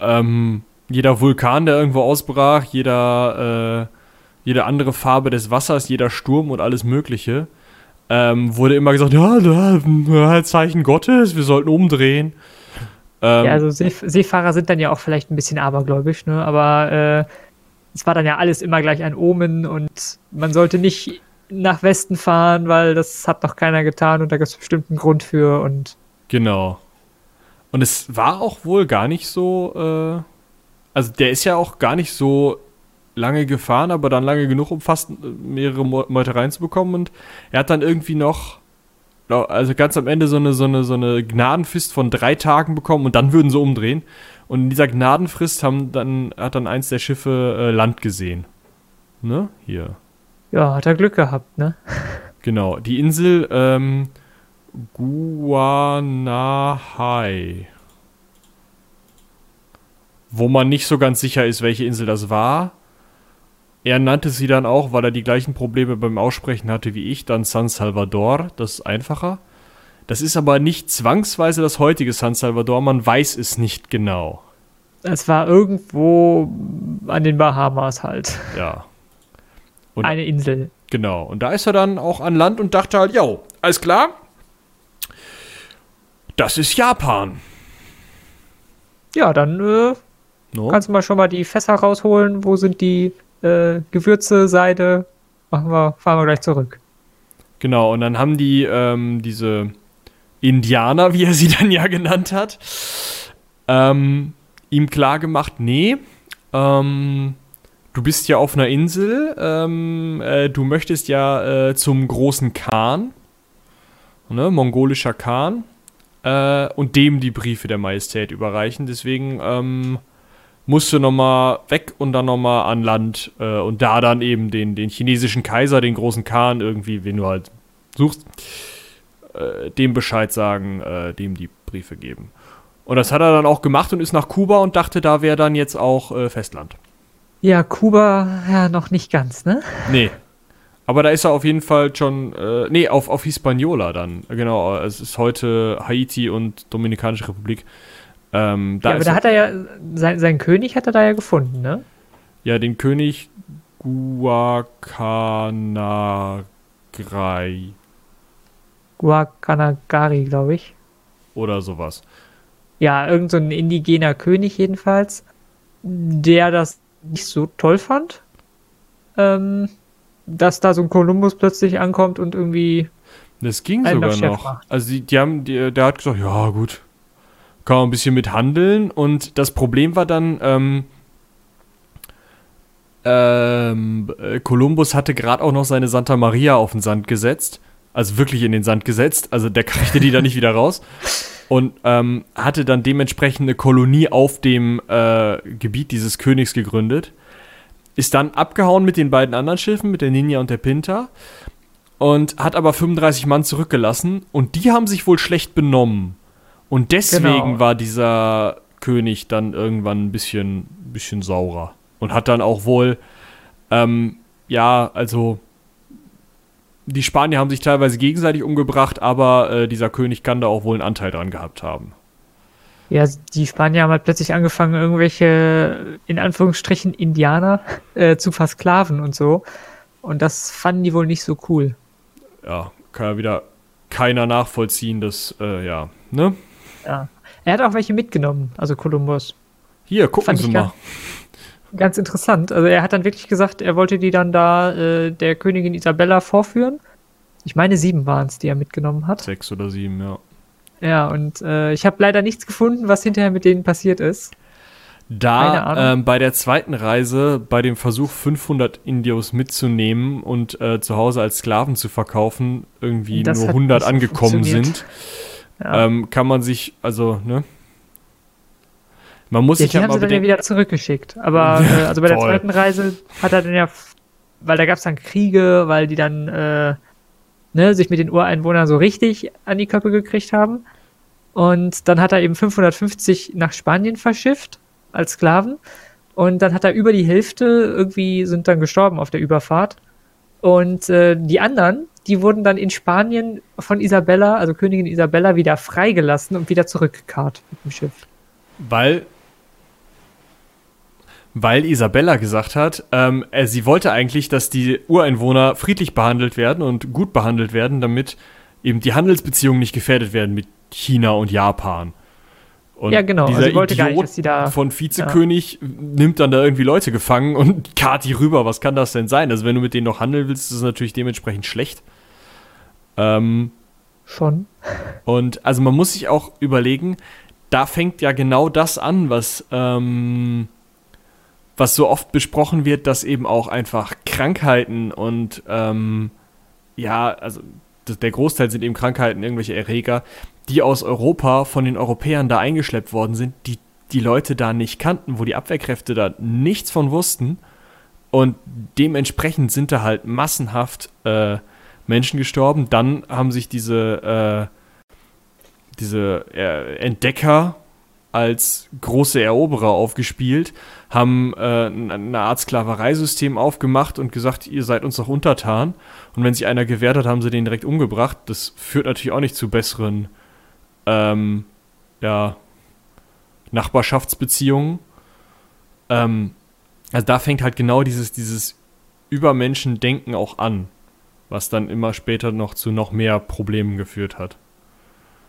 ähm, jeder Vulkan, der irgendwo ausbrach, jeder, äh, jede andere Farbe des Wassers, jeder Sturm und alles Mögliche, ähm, wurde immer gesagt, ja, da, ja, Zeichen Gottes, wir sollten umdrehen. Ähm, Ja, also Seef Seefahrer sind dann ja auch vielleicht ein bisschen abergläubisch, ne? aber äh, es war dann ja alles immer gleich ein Omen und man sollte nicht nach Westen fahren, weil das hat noch keiner getan und da gibt es bestimmt einen Grund für und Genau. Und es war auch wohl gar nicht so, äh, also der ist ja auch gar nicht so lange gefahren, aber dann lange genug, um fast mehrere Meutereien zu bekommen. Und er hat dann irgendwie noch, no, also ganz am Ende so eine, so eine, so eine Gnadenfrist von drei Tagen bekommen und dann würden sie umdrehen. Und in dieser Gnadenfrist haben dann, hat dann eins der Schiffe äh, Land gesehen. Ne? Hier. ja, hat er Glück gehabt, ne? (laughs) Genau, die Insel ähm, Guanahai. Wo man nicht so ganz sicher ist, welche Insel das war. Er nannte sie dann auch, weil er die gleichen Probleme beim Aussprechen hatte wie ich, dann San Salvador. Das ist einfacher. Das ist aber nicht zwangsweise das heutige San Salvador, man weiß es nicht genau. Es war irgendwo an den Bahamas halt. Ja. Und- Eine Insel. Genau. Und da ist er dann auch an Land und dachte halt, jo, alles klar. Das ist Japan. Ja, dann äh, No? kannst du mal schon mal die Fässer rausholen. Wo sind die äh, Gewürze, Seide? Machen wir, fahren wir gleich zurück. Genau, und dann haben die ähm, diese Indianer, wie er sie (laughs) dann ja genannt hat, ähm, ihm klar gemacht, nee, ähm, du bist ja auf einer Insel, ähm, äh, du möchtest ja äh, zum großen Khan, ne, mongolischer Khan, äh, und dem die Briefe der Majestät überreichen. Deswegen musst du nochmal weg und dann nochmal an Land äh, und da dann eben den, den chinesischen Kaiser, den großen Khan, irgendwie, wen du halt suchst, äh, dem Bescheid sagen, äh, dem die Briefe geben. Und das hat er dann auch gemacht und ist nach Kuba und dachte, da wäre dann jetzt auch äh, Festland. Ja, Kuba, ja, noch nicht ganz, ne? Nee. Aber da ist er auf jeden Fall schon, äh, nee, auf, auf Hispaniola dann. Genau, es ist heute Haiti und Dominikanische Republik. Ähm, da ja, aber da hat er ja, sein, sein König hat er da ja gefunden, ne? ja den König Guacanagrai Guacanagari, glaube ich. oder sowas. Ja, irgend so ein indigener König jedenfalls, der das nicht so toll fand, ähm, dass da so ein Kolumbus plötzlich ankommt und irgendwie Das ging sogar noch. macht. Also die, die haben, die, der hat gesagt, ja gut, kann man ein bisschen mit handeln. Und das Problem war dann, ähm, ähm, äh, Kolumbus hatte gerade auch noch seine Santa Maria auf den Sand gesetzt. Also wirklich in den Sand gesetzt. Also der kriegte die da nicht wieder raus. Und ähm, hatte dann dementsprechend eine Kolonie auf dem äh, Gebiet dieses Königs gegründet. Ist dann abgehauen mit den beiden anderen Schiffen, mit der Ninja und der Pinta und hat aber 35 Mann zurückgelassen und die haben sich wohl schlecht benommen. Und deswegen Genau. war dieser König dann irgendwann ein bisschen, bisschen saurer und hat dann auch wohl, ähm, ja, also die Spanier haben sich teilweise gegenseitig umgebracht, aber äh, dieser König kann da auch wohl einen Anteil dran gehabt haben. Ja, die Spanier haben halt plötzlich angefangen, irgendwelche, in Anführungsstrichen, Indianer äh, zu versklaven und so. Und das fanden die wohl nicht so cool. Ja, kann ja wieder keiner nachvollziehen, dass, äh, ja, ne? Ja. Er hat auch welche mitgenommen, also Kolumbus. Hier, gucken Fand Sie mal. Ganz interessant. Also er hat dann wirklich gesagt, er wollte die dann da äh, der Königin Isabella vorführen. Ich meine, sieben waren es, die er mitgenommen hat. Sechs oder sieben, ja. Ja, und äh, ich habe leider nichts gefunden, was hinterher mit denen passiert ist. Da ähm, bei der zweiten Reise, bei dem Versuch 500 Indios mitzunehmen und äh, zu Hause als Sklaven zu verkaufen, irgendwie Das nur hat 100 nicht so angekommen sind, Ja. ähm, kann man sich, also, ne? Man muss ja, sich die ja haben mal sie dann ja bedenken, wieder zurückgeschickt. Aber (laughs) äh, also bei der Toll. zweiten Reise hat er dann ja, weil da gab es dann Kriege, weil die dann äh, ne, sich mit den Ureinwohnern so richtig an die Köpfe gekriegt haben. Und dann hat er eben 550 nach Spanien verschifft als Sklaven. Und dann hat er über die Hälfte irgendwie sind dann gestorben auf der Überfahrt. Und äh, die anderen, die wurden dann in Spanien von Isabella, also Königin Isabella, wieder freigelassen und wieder zurückgekarrt mit dem Schiff. Weil weil Isabella gesagt hat, ähm, äh, sie wollte eigentlich, dass die Ureinwohner friedlich behandelt werden und gut behandelt werden, damit eben die Handelsbeziehungen nicht gefährdet werden mit China und Japan. Und ja, genau. Dieser Also sie wollte Idiot nicht, dass sie da. von Vizekönig nimmt dann da irgendwie Leute gefangen und (laughs) kart die rüber. Was kann das denn sein? Also wenn du mit denen noch handeln willst, ist es natürlich dementsprechend schlecht. Ähm, Schon. und also man muss sich auch überlegen, da fängt ja genau das an, was, ähm, was so oft besprochen wird, dass eben auch einfach Krankheiten und ähm, ja, also der Großteil sind eben Krankheiten, irgendwelche Erreger, die aus Europa von den Europäern da eingeschleppt worden sind, die die Leute da nicht kannten, wo die Abwehrkräfte da nichts von wussten. Und dementsprechend sind da halt massenhaft äh, Menschen gestorben. Dann haben sich diese, äh, diese äh, Entdecker als große Eroberer aufgespielt, haben äh, eine Art Sklavereisystem aufgemacht und gesagt, ihr seid uns doch untertan. Und wenn sich einer gewehrt hat, haben sie den direkt umgebracht. Das führt natürlich auch nicht zu besseren ähm, ja, Nachbarschaftsbeziehungen. Ähm, also da fängt halt genau dieses, dieses Übermenschendenken auch an, was dann immer später noch zu noch mehr Problemen geführt hat.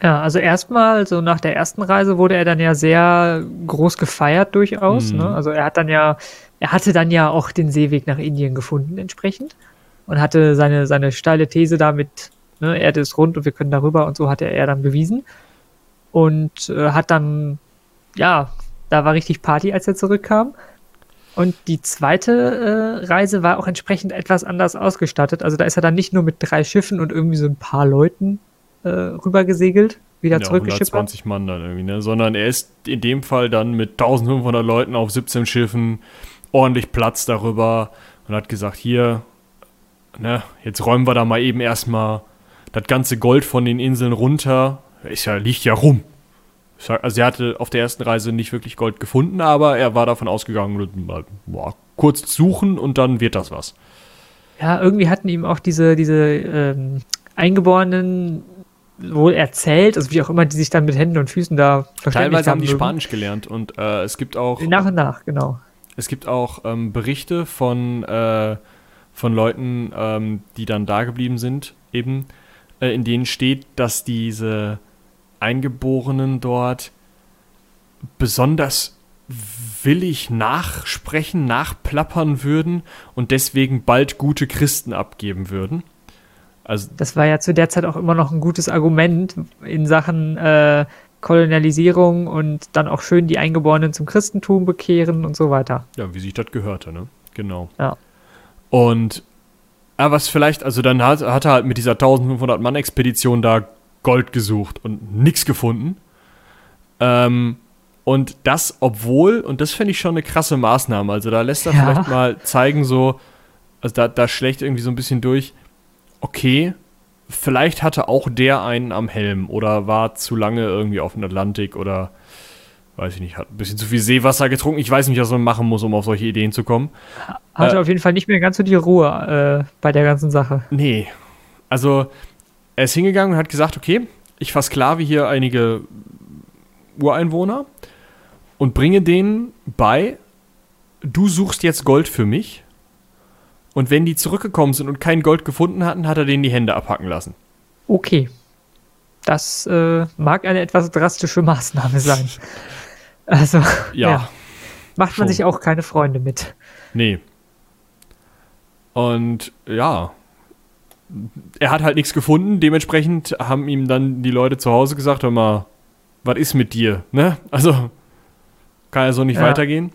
Ja, also erstmal, so nach der ersten Reise wurde er dann ja sehr groß gefeiert durchaus. Mhm. Ne? Also er hat dann ja, er hatte dann ja auch den Seeweg nach Indien gefunden entsprechend und hatte seine, seine steile These damit, ne, Erde ist rund und wir können darüber und so hatte er dann bewiesen. Und äh, hat dann, ja, da war richtig Party, als er zurückkam. Und die zweite äh, Reise war auch entsprechend etwas anders ausgestattet. Also da ist er dann nicht nur mit drei Schiffen und irgendwie so ein paar Leuten äh, rübergesegelt, wieder Ja, zurückgeschippert. 120 Mann dann irgendwie, ne? Sondern er ist in dem Fall dann mit 1500 Leuten auf 17 Schiffen ordentlich Platz darüber und hat gesagt, hier, ne, jetzt räumen wir da mal eben erstmal das ganze Gold von den Inseln runter. Ist ja, liegt ja rum. Also er hatte auf der ersten Reise nicht wirklich Gold gefunden, aber er war davon ausgegangen, mal, boah, kurz suchen und dann wird das was. Ja, irgendwie hatten ihm auch diese, diese ähm, Eingeborenen wohl erzählt, also wie auch immer, die sich dann mit Händen und Füßen da Teilweise haben die mögen. Spanisch gelernt und äh, es gibt auch Nach und nach, genau. Es gibt auch ähm, Berichte von, äh, von Leuten, ähm, die dann da geblieben sind, eben, äh, in denen steht, dass diese Eingeborenen dort besonders willig nachsprechen, nachplappern würden und deswegen bald gute Christen abgeben würden. Also Das war ja zu der Zeit auch immer noch ein gutes Argument in Sachen äh, Kolonialisierung und dann auch schön die Eingeborenen zum Christentum bekehren und so weiter. Ja, wie sich das gehörte, ne? Genau. Ja. Und, aber was vielleicht, also dann hat, hat er halt mit dieser 1500 Mann Expedition da Gold gesucht und nichts gefunden. Ähm, und das, obwohl, und das finde ich schon eine krasse Maßnahme, also da lässt er Ja. vielleicht mal zeigen, so, also da, da schlägt irgendwie so ein bisschen durch, okay, vielleicht hatte auch der einen am Helm oder war zu lange irgendwie auf dem Atlantik oder weiß ich nicht, hat ein bisschen zu viel Seewasser getrunken. Ich weiß nicht, was man machen muss, um auf solche Ideen zu kommen. Hatte Äh, auf jeden Fall nicht mehr ganz so die Ruhe äh, bei der ganzen Sache. Nee. Also, er ist hingegangen und hat gesagt, okay, ich versklave hier einige Ureinwohner und bringe denen bei, du suchst jetzt Gold für mich. Und wenn die zurückgekommen sind und kein Gold gefunden hatten, hat er denen die Hände abhacken lassen. Okay. Das äh, mag eine etwas drastische Maßnahme sein. (laughs) Also, Ja, Ja. macht man schon. sich auch keine Freunde mit. nee. Und ja, er hat halt nichts gefunden. Dementsprechend haben ihm dann die Leute zu Hause gesagt, hör mal, was ist mit dir? Ne? Also, kann ja so nicht Ja. weitergehen.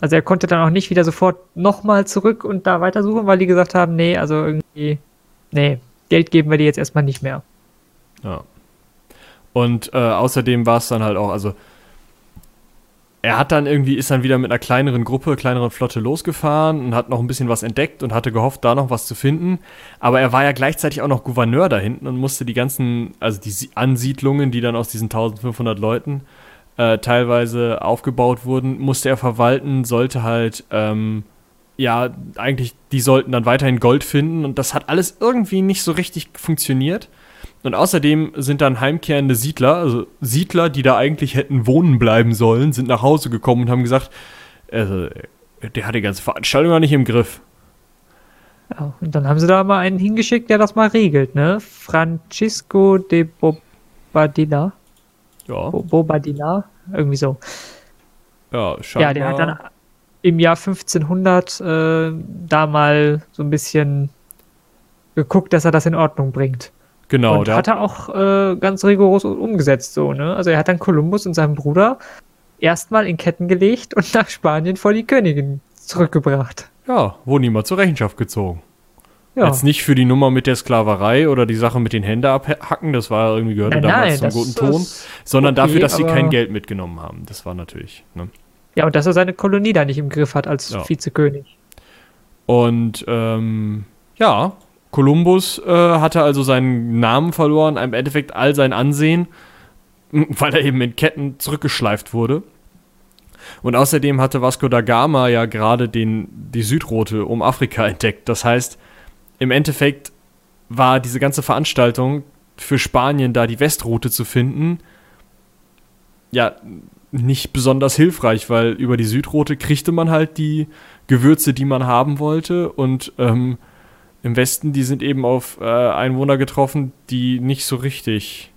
Also er konnte dann auch nicht wieder sofort nochmal zurück und da weitersuchen, weil die gesagt haben, nee, also irgendwie, nee, Geld geben wir dir jetzt erstmal nicht mehr. Ja. Und äh, außerdem war es dann halt auch, also er hat dann irgendwie, ist dann wieder mit einer kleineren Gruppe, kleineren Flotte losgefahren und hat noch ein bisschen was entdeckt und hatte gehofft, da noch was zu finden. Aber er war ja gleichzeitig auch noch Gouverneur da hinten und musste die ganzen, also die Si- Ansiedlungen, die dann aus diesen 1500 Leuten äh, teilweise aufgebaut wurden, musste er verwalten, sollte halt ähm, ja, eigentlich, die sollten dann weiterhin Gold finden und das hat alles irgendwie nicht so richtig funktioniert. Und außerdem sind dann heimkehrende Siedler, also Siedler, die da eigentlich hätten wohnen bleiben sollen, sind nach Hause gekommen und haben gesagt, also, der hat die ganze Veranstaltung gar nicht im Griff. Ja, und dann haben sie da mal einen hingeschickt, der das mal regelt, ne? Francisco de Bobadilla. Ja. Bo Bobadilla, irgendwie so. Ja, scheinbar. Ja, der hat dann im Jahr 1500 äh, da mal so ein bisschen geguckt, dass er das in Ordnung bringt. Genau, und der hat er auch äh, ganz rigoros umgesetzt, so, ne? Also er hat dann Kolumbus und seinen Bruder erstmal in Ketten gelegt und nach Spanien vor die Königin zurückgebracht. Ja, wurde niemand zur Rechenschaft gezogen. Ja. Jetzt nicht für die Nummer mit der Sklaverei oder die Sache mit den Händen abhacken, das war irgendwie gehörte Nein, damals nein, zum guten Ton, sondern okay, dafür, dass sie kein Geld mitgenommen haben. Das war natürlich. Ne? Ja, und dass er seine Kolonie da nicht im Griff hat als Ja. Vizekönig. Und ähm, ja, Kolumbus äh, hatte also seinen Namen verloren, im Endeffekt all sein Ansehen, weil er eben in Ketten zurückgeschleift wurde. Und außerdem hatte Vasco da Gama ja gerade den, die Südroute um Afrika (laughs) entdeckt. Das heißt, im Endeffekt war diese ganze Veranstaltung für Spanien da die Westroute zu finden, ja, nicht besonders hilfreich, weil über die Südroute kriegte man halt die Gewürze, die man haben wollte. Und ähm, im Westen, die sind eben auf äh, Einwohner getroffen, die nicht so richtig.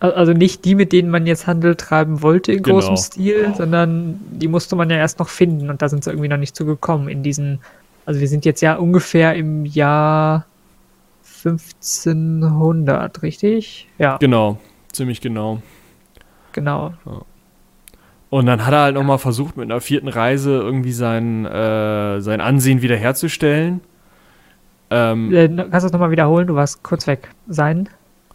Al- Also nicht die, mit denen man jetzt Handel treiben wollte in Genau. großem Stil, sondern die musste man ja erst noch finden und da sind sie irgendwie noch nicht zugekommen in diesen. Also wir sind jetzt ja ungefähr im Jahr 1500, richtig? Ja, Genau, ziemlich genau. genau. Und dann hat er halt nochmal versucht, mit einer vierten Reise irgendwie sein, äh, sein Ansehen wiederherzustellen. Ähm, Äh, Kannst du das nochmal wiederholen? Du warst kurz weg. Sein?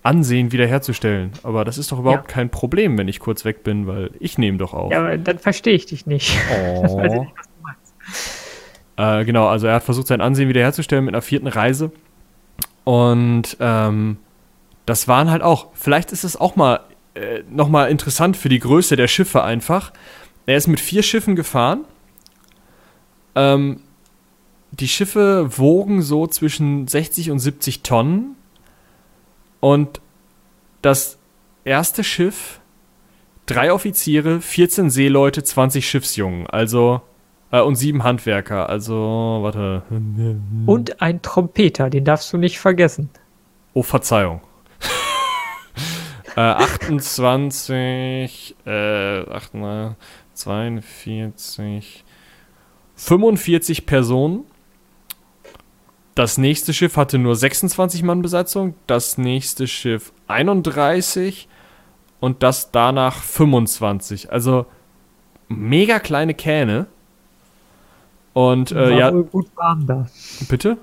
Ansehen wiederherzustellen. Aber das ist doch überhaupt Ja. kein Problem, wenn ich kurz weg bin, weil ich nehme doch auf. Ja, aber dann verstehe ich dich nicht. Oh. (laughs) Weiß ich nicht, was du meinst. Äh, genau, also er hat versucht, sein Ansehen wiederherzustellen mit einer vierten Reise. Und ähm, das waren halt auch, vielleicht ist es auch mal äh, nochmal interessant für die Größe der Schiffe einfach. Er ist mit vier Schiffen gefahren. Ähm, die Schiffe wogen so zwischen 60 und 70 Tonnen. Und das erste Schiff, drei Offiziere, 14 Seeleute, 20 Schiffsjungen. Also äh, und sieben Handwerker. Also, warte. Und ein Trompeter, den darfst du nicht vergessen. Oh, Verzeihung. (laughs) äh, 28, äh, 8, 42, 45 Personen. Das nächste Schiff hatte nur 26 Mann Besatzung, das nächste Schiff 31 und das danach 25. Also mega kleine Kähne. Und War äh, ja, wohl gut warm da. bitte?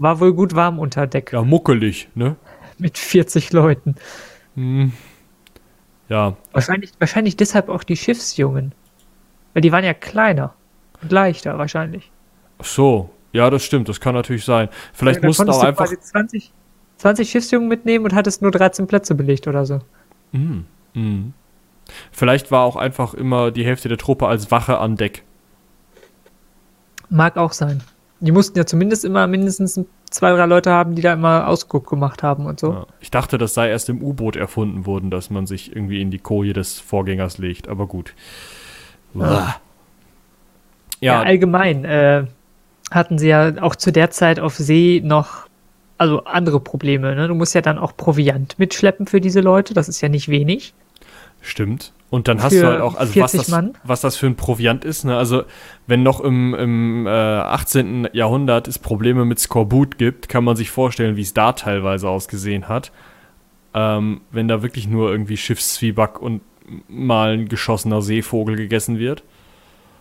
War wohl gut warm unter Deck. Ja, muckelig, ne? Mit 40 Leuten. Hm. Ja, Wahrscheinlich, wahrscheinlich deshalb auch die Schiffsjungen. Weil die waren ja kleiner und leichter wahrscheinlich. Ach so, ja, das stimmt, das kann natürlich sein. Vielleicht Da mussten auch du einfach. quasi 20, 20 Schiffsjungen mitnehmen und hattest nur 13 Plätze belegt oder so. Mm, mm. Vielleicht war auch einfach immer die Hälfte der Truppe als Wache an Deck. Mag auch sein. Die mussten ja zumindest immer mindestens zwei, drei Leute haben, die da immer Ausguck gemacht haben und so. Ja. Ich dachte, das sei erst im U-Boot erfunden worden, dass man sich irgendwie in die Koje des Vorgängers legt, aber gut. Ja. Ja, Ja, allgemein äh, hatten sie ja auch zu der Zeit auf See noch also andere Probleme. Ne? Du musst ja dann auch Proviant mitschleppen für diese Leute. Das ist ja nicht wenig. stimmt. Und dann hast du halt auch, also was 40 das, Mann? was das für ein Proviant ist. Ne? Also, wenn noch im, im äh, 18. Jahrhundert es Probleme mit Skorbut gibt, kann man sich vorstellen, wie es da teilweise ausgesehen hat. Ähm, wenn da wirklich nur irgendwie Schiffszwieback und mal ein geschossener Seevogel gegessen wird.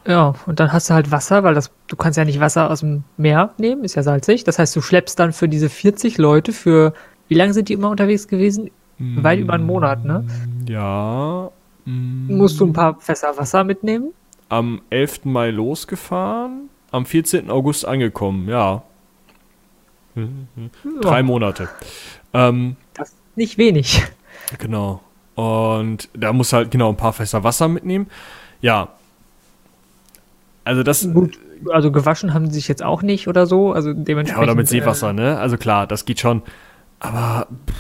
Ja, und dann hast du halt Wasser, weil das, du kannst ja nicht Wasser aus dem Meer nehmen, ist ja salzig. Das heißt, du schleppst dann für diese 40 Leute für, wie lange sind die immer unterwegs gewesen? Weit über einen Monat, ne? Ja. mm, Musst du ein paar Fässer Wasser mitnehmen? am 11. Mai losgefahren, am 14. August angekommen, ja. Drei Ja, Monate. Ähm, das ist nicht wenig. genau. Und da muss halt genau ein paar Fässer Wasser mitnehmen. Ja. Also das Gut. Also gewaschen haben sie sich jetzt auch nicht oder so. Also Ja, dementsprechend. oder mit Seewasser, ne? Also klar, das geht schon. Aber. pff.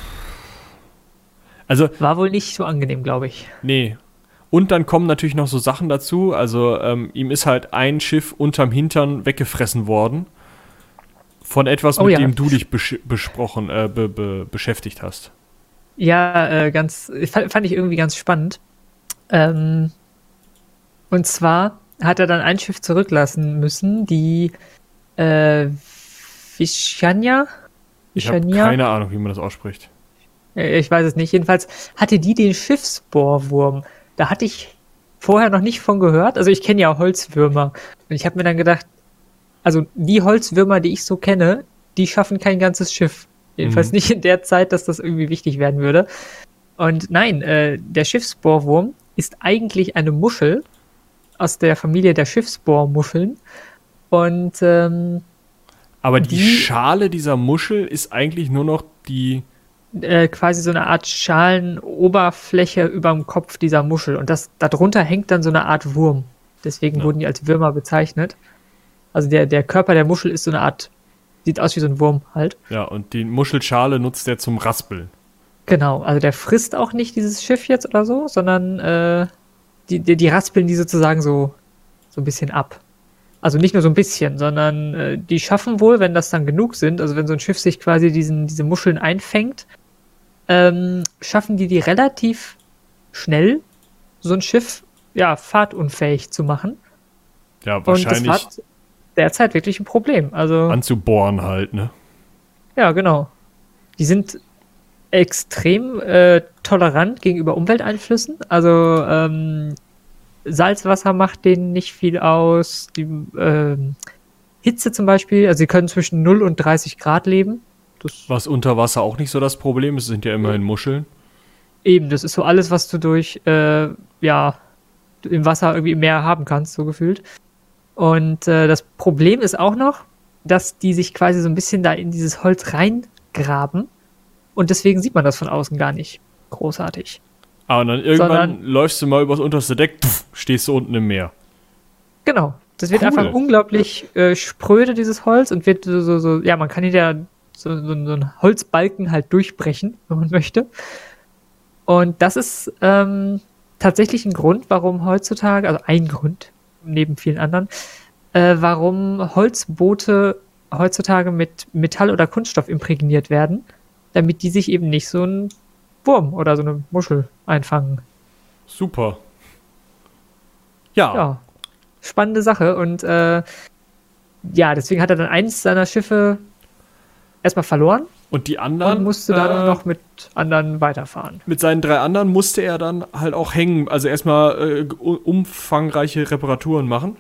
Also, Äh, war wohl nicht so angenehm, glaube ich. nee. Und dann kommen natürlich noch so Sachen dazu. Also, ähm, ihm ist halt ein Schiff unterm Hintern weggefressen worden. Von etwas, Oh mit ja. dem du dich besch besprochen, äh, be be beschäftigt hast. Ja, äh, ganz, fand, fand ich irgendwie ganz spannend. Ähm, und zwar hat er dann ein Schiff zurücklassen müssen, die äh, Vishanya? Ich habe Vishanya? keine Ahnung, wie man das ausspricht. Äh, Ich weiß es nicht. Jedenfalls hatte die den Schiffsbohrwurm. Da hatte ich vorher noch nicht von gehört. Also ich kenne ja Holzwürmer. Und ich habe mir dann gedacht, also die Holzwürmer, die ich so kenne, die schaffen kein ganzes Schiff. Jedenfalls Mhm. nicht in der Zeit, dass das irgendwie wichtig werden würde. Und nein, äh, der Schiffsbohrwurm ist eigentlich eine Muschel aus der Familie der Schiffsbohrmuscheln. Und ähm, Aber die, Die- Schale dieser Muschel ist eigentlich nur noch die. äh, quasi so eine Art Schalenoberfläche über dem Kopf dieser Muschel. Und das darunter hängt dann so eine Art Wurm. Deswegen Ja. wurden die als Würmer bezeichnet. Also der, der Körper der Muschel ist so eine Art, sieht aus wie so ein Wurm halt. Ja, und die Muschelschale nutzt er zum Raspeln. Genau, also der frisst auch nicht dieses Schiff jetzt oder so, sondern äh, die, die, die raspeln die sozusagen so, so ein bisschen ab. Also nicht nur so ein bisschen, sondern äh, die schaffen wohl, wenn das dann genug sind, also wenn so ein Schiff sich quasi diesen, diese Muscheln einfängt, ähm, schaffen die die relativ schnell, so ein Schiff ja fahrtunfähig zu machen. Ja, Und das wahrscheinlich war derzeit wirklich ein Problem. Also anzubohren halt, ne? ja, genau. Die sind extrem äh, tolerant gegenüber Umwelteinflüssen. Also ähm, Salzwasser macht denen nicht viel aus. Die ähm, Hitze zum Beispiel, also sie können zwischen 0 und 30 Grad leben. Das, Was unter Wasser auch nicht so das Problem ist, es sind ja immerhin Muscheln. eben, das ist so alles, was du durch äh, ja im Wasser irgendwie im Meer haben kannst, so gefühlt. Und äh, das Problem ist auch noch, dass die sich quasi so ein bisschen da in dieses Holz reingraben. Und deswegen sieht man das von außen gar nicht großartig. Aber dann irgendwann Sondern- läufst du mal übers unterste Deck, pff, stehst du unten im Meer. Genau. Das wird Cool. einfach unglaublich äh, spröde, dieses Holz, und wird so, so, so ja, man kann hier ja so, so, so einen Holzbalken halt durchbrechen, (laughs) wenn man möchte. Und das ist ähm, tatsächlich ein Grund, warum heutzutage, also ein Grund, neben vielen anderen, äh, warum Holzboote heutzutage mit Metall oder Kunststoff imprägniert werden, damit die sich eben nicht so einen Wurm oder so eine Muschel einfangen. Super. Ja, Ja, spannende Sache. Und äh, ja, deswegen hat er dann eins seiner Schiffe erstmal verloren und die anderen. und musste dann äh, noch mit anderen weiterfahren. Mit seinen drei anderen musste er dann halt auch hängen, also erstmal äh, umfangreiche Reparaturen machen.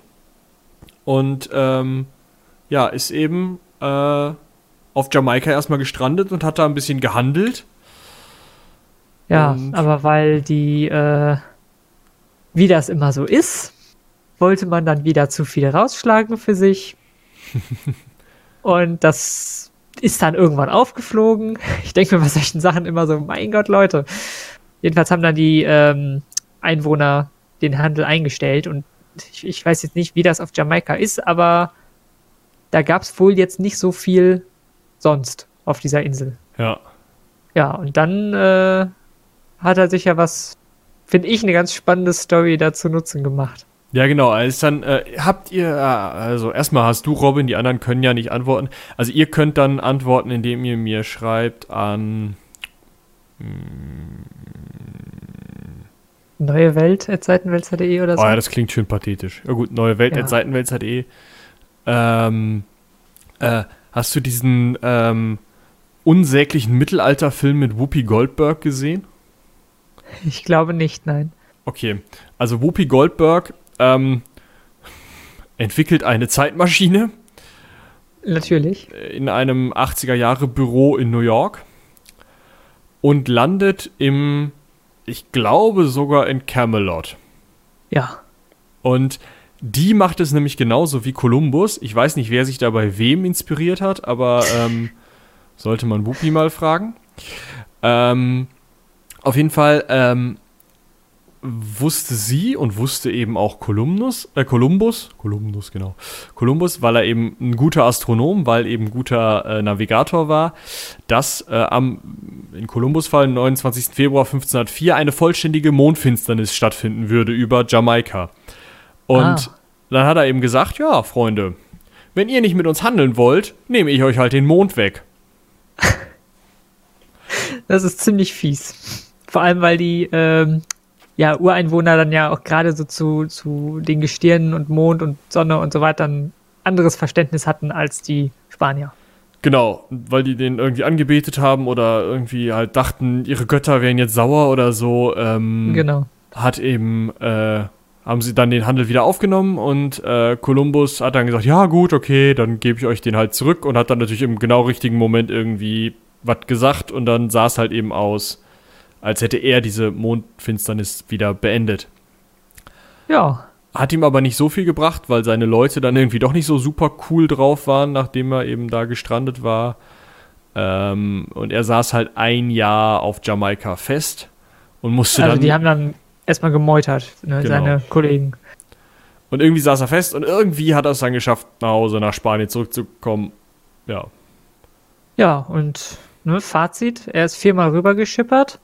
Und ähm, ja, ist eben äh, auf Jamaika erstmal gestrandet und hat da ein bisschen gehandelt. Ja, und- aber weil die, äh, wie das immer so ist, wollte man dann wieder zu viel rausschlagen für sich. (laughs) und das ist dann irgendwann aufgeflogen. Ich denke mir bei solchen Sachen immer so, mein Gott, Leute. Jedenfalls haben dann die ähm, Einwohner den Handel eingestellt und ich, ich weiß jetzt nicht, wie das auf Jamaika ist, aber da gab es wohl jetzt nicht so viel sonst auf dieser Insel. Ja. Ja, und dann äh, hat er sich ja was, finde ich, eine ganz spannende Story dazu nutzen gemacht. Ja, genau. Also dann äh, habt ihr, äh, also erstmal hast du Robin, die anderen können ja nicht antworten. Also ihr könnt dann antworten, indem ihr mir schreibt an Neue Welt at seitenwälzer.de oder Oh so. ja, das klingt schön pathetisch. Ja gut, neue Welt Ja. at seitenwälzer.de. Ähm, äh, hast du diesen ähm, unsäglichen Mittelalterfilm mit Whoopi Goldberg gesehen? (laughs) Ich glaube nicht, nein. Okay, also Whoopi Goldberg ähm, entwickelt eine Zeitmaschine Natürlich. in einem 80er Jahre Büro in New York und landet im, ich glaube sogar in Camelot. Ja. Und die macht es nämlich genauso wie Columbus. Ich weiß nicht, wer sich da bei wem inspiriert hat, aber ähm, sollte man Whoopi mal fragen. Ähm, auf jeden Fall ähm, wusste sie und wusste eben auch Kolumbus, äh, Kolumbus, Kolumbus, genau, Kolumbus, weil er eben ein guter Astronom, weil eben guter äh, Navigator war, dass äh, am, in Kolumbus-Fall, 29. Februar 1504, eine vollständige Mondfinsternis stattfinden würde über Jamaika. Und ah. dann hat er eben gesagt, ja, Freunde, wenn ihr nicht mit uns handeln wollt, nehme ich euch halt den Mond weg. (laughs) Das ist ziemlich fies. Vor allem, weil die ähm, ja, Ureinwohner dann ja auch gerade so zu, zu den Gestirnen und Mond und Sonne und so weiter ein anderes Verständnis hatten als die Spanier. Genau, weil die den irgendwie angebetet haben oder irgendwie halt dachten, ihre Götter wären jetzt sauer oder so. Ähm, genau. Hat eben, äh, haben sie dann den Handel wieder aufgenommen und äh, Kolumbus hat dann gesagt, ja gut, okay, dann gebe ich euch den halt zurück und hat dann natürlich im genau richtigen Moment irgendwie was gesagt und dann sah es halt eben aus, als hätte er diese Mondfinsternis wieder beendet. Ja. Hat ihm aber nicht so viel gebracht, weil seine Leute dann irgendwie doch nicht so super cool drauf waren, nachdem er eben da gestrandet war. Ähm, und er saß halt ein Jahr auf Jamaika fest und musste also dann. Die haben dann erstmal gemeutert, ne, genau. seine Kollegen. Und irgendwie saß er fest und irgendwie hat er es dann geschafft, nach Hause, nach Spanien zurückzukommen. Ja. Ja, und ne, Fazit, er ist viermal rübergeschippert,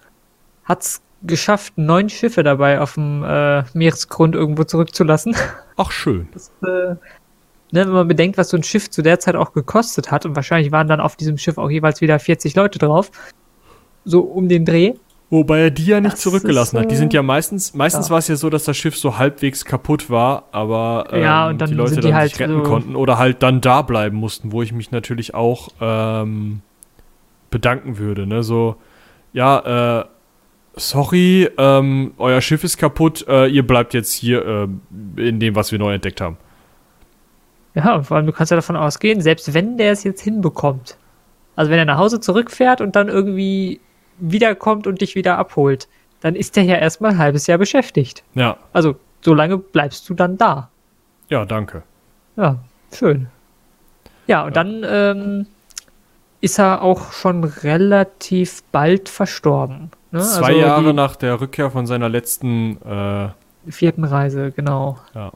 hat es geschafft, neun Schiffe dabei auf dem äh, Meeresgrund irgendwo zurückzulassen. (laughs) Ach, schön. Das, äh, ne, wenn man bedenkt, was so ein Schiff zu der Zeit auch gekostet hat, und wahrscheinlich waren dann auf diesem Schiff auch jeweils wieder 40 Leute drauf, so um den Dreh. Wobei er die ja nicht das zurückgelassen ist, hat. Die sind ja meistens, meistens ja. war es ja so, dass das Schiff so halbwegs kaputt war, aber ähm, ja, und dann die Leute die dann halt sich retten so konnten oder halt dann da bleiben mussten, wo ich mich natürlich auch ähm, bedanken würde. Ne? So, ja, äh, sorry, ähm, euer Schiff ist kaputt, äh, ihr bleibt jetzt hier äh, in dem, was wir neu entdeckt haben. Ja, vor allem, du kannst ja davon ausgehen, selbst wenn der es jetzt hinbekommt, also wenn er nach Hause zurückfährt und dann irgendwie wiederkommt und dich wieder abholt, dann ist der ja erstmal ein halbes Jahr beschäftigt. Ja. Also, so lange bleibst du dann da. Ja, danke. Ja, schön. Ja, und ja. dann ähm, ist er auch schon relativ bald verstorben. Ne? Zwei also Jahre nach der Rückkehr von seiner letzten äh vierten Reise, genau. Ja.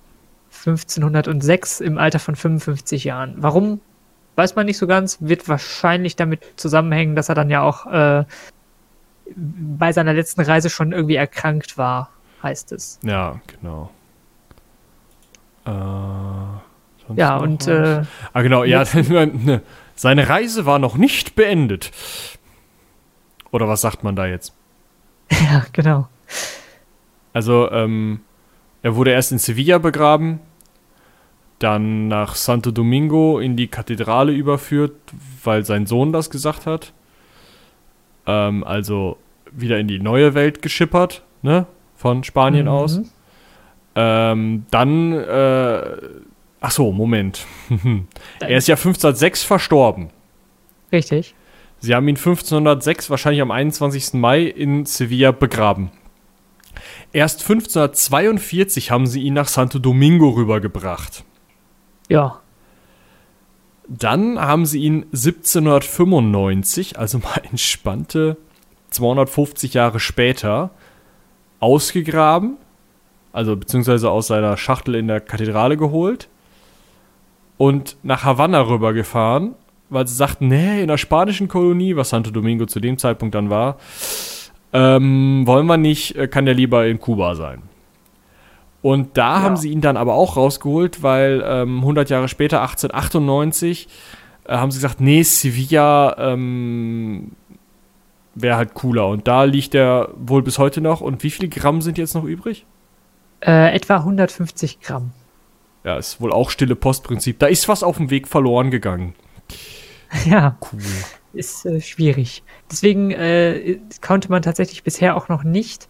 1506 im Alter von 55 Jahren. Warum, weiß man nicht so ganz, wird wahrscheinlich damit zusammenhängen, dass er dann ja auch äh, bei seiner letzten Reise schon irgendwie erkrankt war, heißt es. Ja, genau. Äh, ja, und. Äh, ah, genau, ja, (laughs) seine Reise war noch nicht beendet. Oder was sagt man da jetzt? (laughs) Ja, genau. Also, ähm, er wurde erst in Sevilla begraben, dann nach Santo Domingo in die Kathedrale überführt, weil sein Sohn das gesagt hat. Ähm, also wieder in die neue Welt geschippert, ne? Von Spanien mhm. aus. Ähm, dann, äh, ach so, Moment. (laughs) er ist ja 1506 verstorben. Richtig. Sie haben ihn 1506, wahrscheinlich am 21. Mai, in Sevilla begraben. Erst 1542 haben sie ihn nach Santo Domingo rübergebracht. Ja. Dann haben sie ihn 1795, also (laughs) mal entspannte 250 Jahre später, ausgegraben, also beziehungsweise aus seiner Schachtel in der Kathedrale geholt und nach Havanna rübergefahren weil sie sagten, nee, in der spanischen Kolonie, was Santo Domingo zu dem Zeitpunkt dann war, ähm, wollen wir nicht, äh, kann der lieber in Kuba sein. Und da ja. haben sie ihn dann aber auch rausgeholt, weil ähm, 100 Jahre später, 1898, äh, haben sie gesagt, nee, Sevilla ähm, wäre halt cooler. Und da liegt er wohl bis heute noch. Und wie viele Gramm sind jetzt noch übrig? Äh, etwa 150 Gramm. Ja, ist wohl auch stille Postprinzip. Da ist was auf dem Weg verloren gegangen. (laughs) Ja. Cool. Ist äh, schwierig. Deswegen äh, konnte man tatsächlich bisher auch noch nicht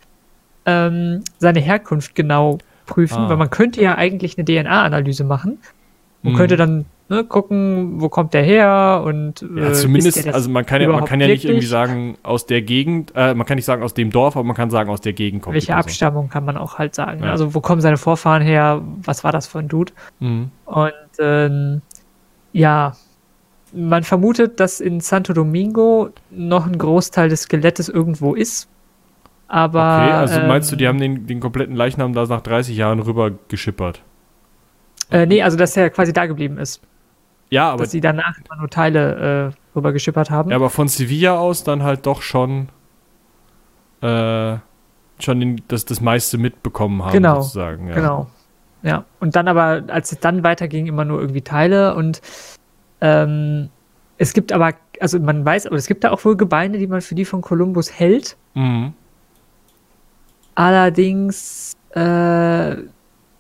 ähm, seine Herkunft genau prüfen, ah. weil man könnte ja eigentlich eine DNA-Analyse machen und hm. könnte dann ne, gucken, wo kommt der her und äh, ja, zumindest, also man kann ja, man kann ja nicht irgendwie sagen aus der Gegend, äh, man kann nicht sagen aus dem Dorf, aber man kann sagen aus der Gegend kommt. Welche Abstammung kann man auch halt sagen? Ja. Also wo kommen seine Vorfahren her? Was war das für ein Dude? Mhm. Und ähm, ja, man vermutet, dass in Santo Domingo noch ein Großteil des Skelettes irgendwo ist. Aber. Okay, also ähm, meinst du, die haben den, den kompletten Leichnam da nach 30 Jahren rüber geschippert? Äh, nee, also dass er quasi da geblieben ist. Ja, aber, dass sie danach immer nur Teile äh, rüber geschippert haben. ja, aber von Sevilla aus dann halt doch schon, äh, schon den, das, das meiste mitbekommen haben, Genau, sozusagen. Ja. Genau. Ja. Und dann aber, als es dann weiterging, immer nur irgendwie Teile und ähm, es gibt aber, also man weiß, aber es gibt da auch wohl Gebeine, die man für die von Kolumbus hält. Mhm. Allerdings, äh,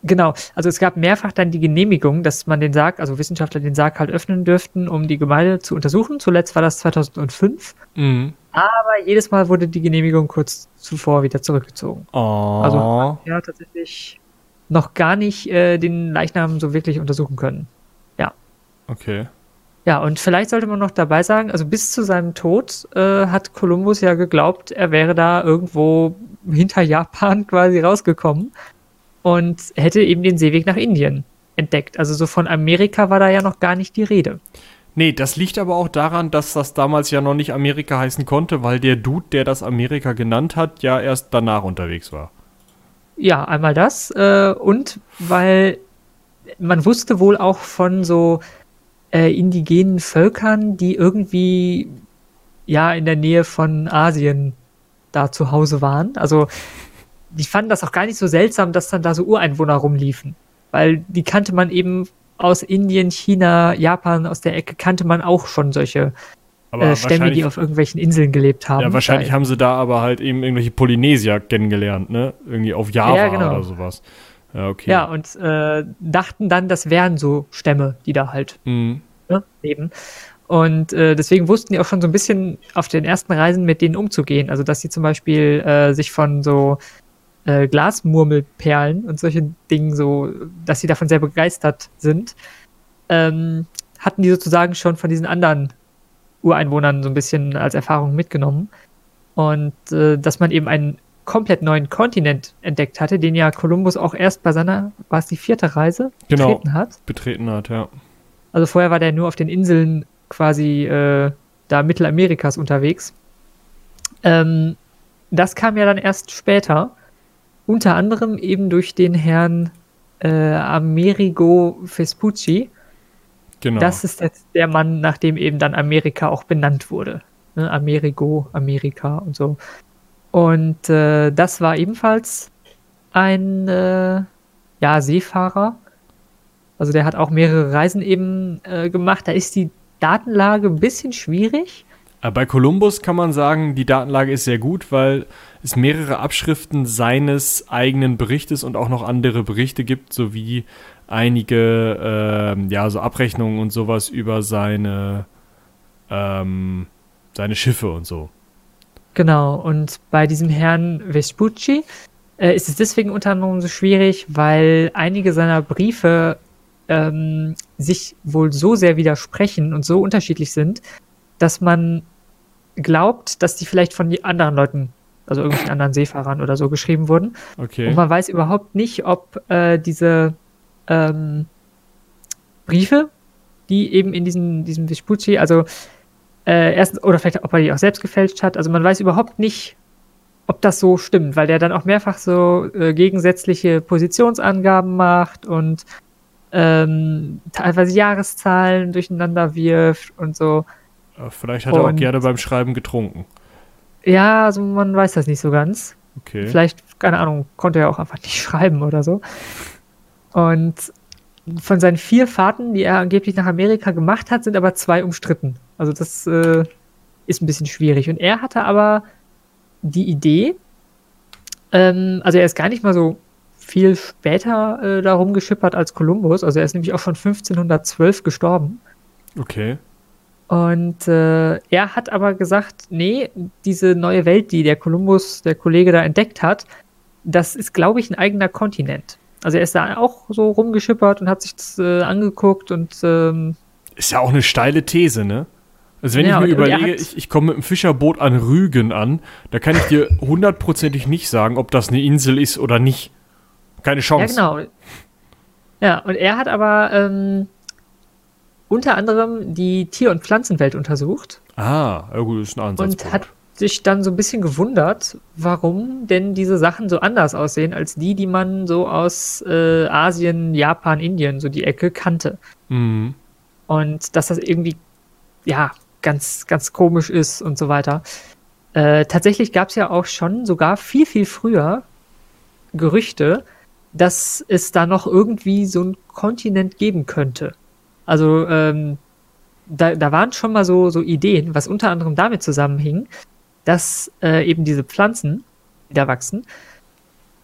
genau, also es gab mehrfach dann die Genehmigung, dass man den Sarg, also Wissenschaftler den Sarg halt öffnen dürften, um die Gebeine zu untersuchen. Zuletzt war das 2005. Mhm. Aber jedes Mal wurde die Genehmigung kurz zuvor wieder zurückgezogen. Oh. Also ja, tatsächlich noch gar nicht äh, den Leichnam so wirklich untersuchen können. okay. Ja, und vielleicht sollte man noch dabei sagen, also bis zu seinem Tod äh, hat Kolumbus ja geglaubt, er wäre da irgendwo hinter Japan (laughs) quasi rausgekommen und hätte eben den Seeweg nach Indien entdeckt. Also so von Amerika war da ja noch gar nicht die Rede. Nee, das liegt aber auch daran, dass das damals ja noch nicht Amerika heißen konnte, weil der Dude, der das Amerika genannt hat, ja erst danach unterwegs war. Ja, einmal das äh, und weil man wusste wohl auch von so äh, indigenen Völkern, die irgendwie ja in der Nähe von Asien da zu Hause waren. Also die fanden das auch gar nicht so seltsam, dass dann da so Ureinwohner rumliefen, weil die kannte man eben aus Indien, China, Japan, aus der Ecke kannte man auch schon solche äh, Stämme, die auf irgendwelchen Inseln gelebt haben. ja, wahrscheinlich haben sie da aber halt eben irgendwelche Polynesier kennengelernt, ne? Irgendwie auf Java Ja, genau. oder sowas. Ja, okay. Ja, und äh, dachten dann, das wären so Stämme, die da halt Mhm. ne, leben. Und äh, deswegen wussten die auch schon so ein bisschen auf den ersten Reisen mit denen umzugehen. Also, dass sie zum Beispiel äh, sich von so äh, Glasmurmelperlen und solchen Dingen so, dass sie davon sehr begeistert sind, ähm, hatten die sozusagen schon von diesen anderen Ureinwohnern so ein bisschen als Erfahrung mitgenommen. Und äh, dass man eben einen komplett neuen Kontinent entdeckt hatte, den ja Kolumbus auch erst bei seiner, war es die vierte Reise, Genau. betreten hat. Betreten hat, ja. Also vorher war der nur auf den Inseln quasi äh, da Mittelamerikas unterwegs. Ähm, das kam ja dann erst später, unter anderem eben durch den Herrn äh, Amerigo Vespucci. Genau. Das ist jetzt der Mann, nach dem eben dann Amerika auch benannt wurde. Ne? Amerigo, Amerika und so. Und äh, das war ebenfalls ein äh, ja, Seefahrer. Also der hat auch mehrere Reisen eben äh, gemacht. Da ist die Datenlage ein bisschen schwierig. Äh, Bei Columbus kann man sagen, die Datenlage ist sehr gut, weil es mehrere Abschriften seines eigenen Berichtes und auch noch andere Berichte gibt, sowie einige ähm, ja, so Abrechnungen und sowas über seine, ähm, seine Schiffe und so. Genau, und bei diesem Herrn Vespucci äh, ist es deswegen unter anderem so schwierig, weil einige seiner Briefe ähm, sich wohl so sehr widersprechen und so unterschiedlich sind, dass man glaubt, dass die vielleicht von anderen Leuten, also irgendwelchen anderen Seefahrern oder so geschrieben wurden. Okay. Und man weiß überhaupt nicht, ob äh, diese ähm, Briefe, die eben in diesem, diesem Vespucci, also äh, erstens, oder vielleicht, ob er die auch selbst gefälscht hat. Also man weiß überhaupt nicht, ob das so stimmt, weil der dann auch mehrfach so äh, gegensätzliche Positionsangaben macht und ähm, teilweise Jahreszahlen durcheinander wirft und so. Vielleicht hat er auch und- gerne beim Schreiben getrunken. Ja, also man weiß das nicht so ganz. Okay. Vielleicht, keine Ahnung, konnte er auch einfach nicht (laughs) schreiben oder so. Und von seinen vier Fahrten, die er angeblich nach Amerika gemacht hat, sind aber zwei umstritten. Also das äh, ist ein bisschen schwierig. Und er hatte aber die Idee, ähm, also er ist gar nicht mal so viel später äh, darum geschippert als Kolumbus. Also er ist nämlich auch schon 1512 gestorben. Okay. Und äh, er hat aber gesagt, nee, diese neue Welt, die der Kolumbus, der Kollege da entdeckt hat, das ist, glaube ich, ein eigener Kontinent. Also er ist da auch so rumgeschippert und hat sich das äh, angeguckt und ähm, Ist ja auch eine steile These, ne? Also wenn Ja, ich mir er überlege, ich, ich komme mit dem Fischerboot an Rügen an, da kann ich dir hundertprozentig nicht sagen, ob das eine Insel ist oder nicht. Keine ja Chance. genau. Ja, und er hat aber ähm, unter anderem die Tier- und Pflanzenwelt untersucht Ah, ja gut, ist ein Ansatzpunkt. und hat sich dann so ein bisschen gewundert, warum denn diese Sachen so anders aussehen als die, die man so aus äh, Asien, Japan, Indien, so die Ecke kannte. Mhm. Und dass das irgendwie, ja, ganz, ganz komisch ist und so weiter. Äh, tatsächlich gab es ja auch schon sogar viel, viel früher Gerüchte, dass es da noch irgendwie so ein Kontinent geben könnte. Also ähm, da, da waren schon mal so, so Ideen, was unter anderem damit zusammenhing, dass äh, eben diese Pflanzen, die da wachsen,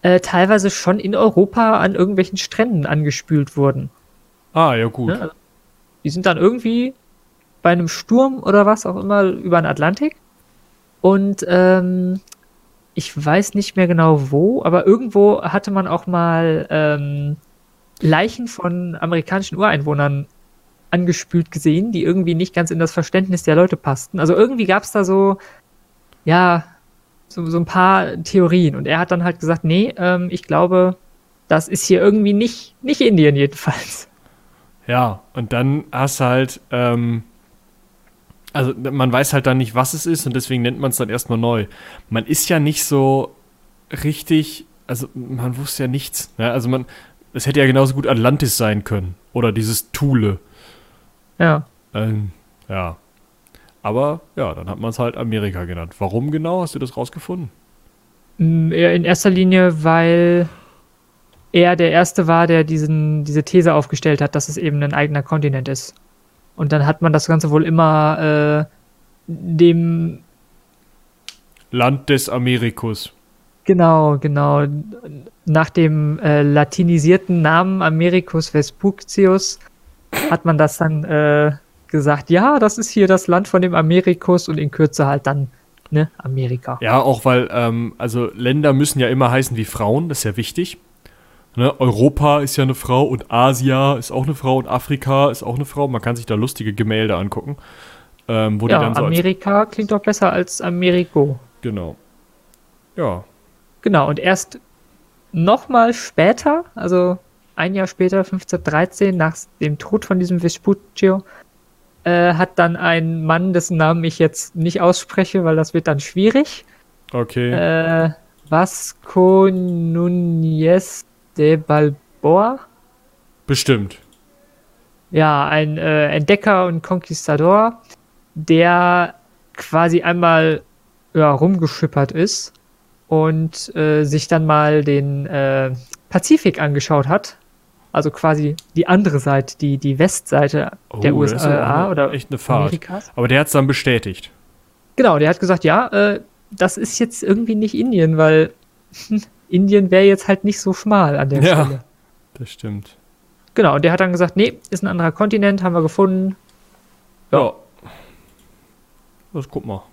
äh, teilweise schon in Europa an irgendwelchen Stränden angespült wurden. Ah, ja gut. Ne? Also, die sind dann irgendwie bei einem Sturm oder was auch immer über den Atlantik. Und ähm, ich weiß nicht mehr genau wo, aber irgendwo hatte man auch mal ähm, Leichen von amerikanischen Ureinwohnern angespült gesehen, die irgendwie nicht ganz in das Verständnis der Leute passten. Also irgendwie gab es da so, ja, so, so ein paar Theorien. Und er hat dann halt gesagt, nee, ähm, ich glaube, das ist hier irgendwie nicht, nicht Indien jedenfalls. Ja, und dann hast du halt, ähm, also man weiß halt dann nicht, was es ist und deswegen nennt man es dann erstmal neu. Man ist ja nicht so richtig, also man wusste ja nichts. Ne? Also man, es hätte ja genauso gut Atlantis sein können oder dieses Thule. Ja. Ähm, ja. Aber ja, dann hat man es halt Amerika genannt. Warum genau? Hast du das rausgefunden? Mm, In erster Linie, weil er der Erste war, der diesen, diese These aufgestellt hat, dass es eben ein eigener Kontinent ist. Und dann hat man das Ganze wohl immer äh, dem. Land des Amerikus. Genau, genau. Nach dem äh, latinisierten Namen Americus Vespucius hat man das dann äh, gesagt, ja, das ist hier das Land von dem Amerikus und in Kürze halt dann, ne, Amerika. Ja, auch weil, ähm, also Länder müssen ja immer heißen wie Frauen, das ist ja wichtig. Ne? Europa ist ja eine Frau und Asia ist auch eine Frau und Afrika ist auch eine Frau. Man kann sich da lustige Gemälde angucken. Ähm, wo ja, die dann so Amerika klingt doch besser als Americo. Als, genau. Ja. Genau, und erst nochmal später, also ein Jahr später, 1513, nach dem Tod von diesem Vespuccio, äh, hat dann ein Mann, dessen Namen ich jetzt nicht ausspreche, weil das wird dann schwierig. Okay. Äh, Vasco Núñez de Balboa. Bestimmt. Ja, ein äh, Entdecker und Konquistador, der quasi einmal ja, rumgeschippert ist und äh, sich dann mal den äh, Pazifik angeschaut hat. Also quasi die andere Seite, die, die Westseite der Oh, aber USA eine- oder echt eine Fahrt. Amerikas. Aber der hat es dann bestätigt. Genau, der hat gesagt, ja, äh, das ist jetzt irgendwie nicht Indien, weil (laughs) Indien wäre jetzt halt nicht so schmal an der Ja. Stelle. Das stimmt. Genau, und der hat dann gesagt, nee, ist ein anderer Kontinent, haben wir gefunden. Ja. Das guck mal.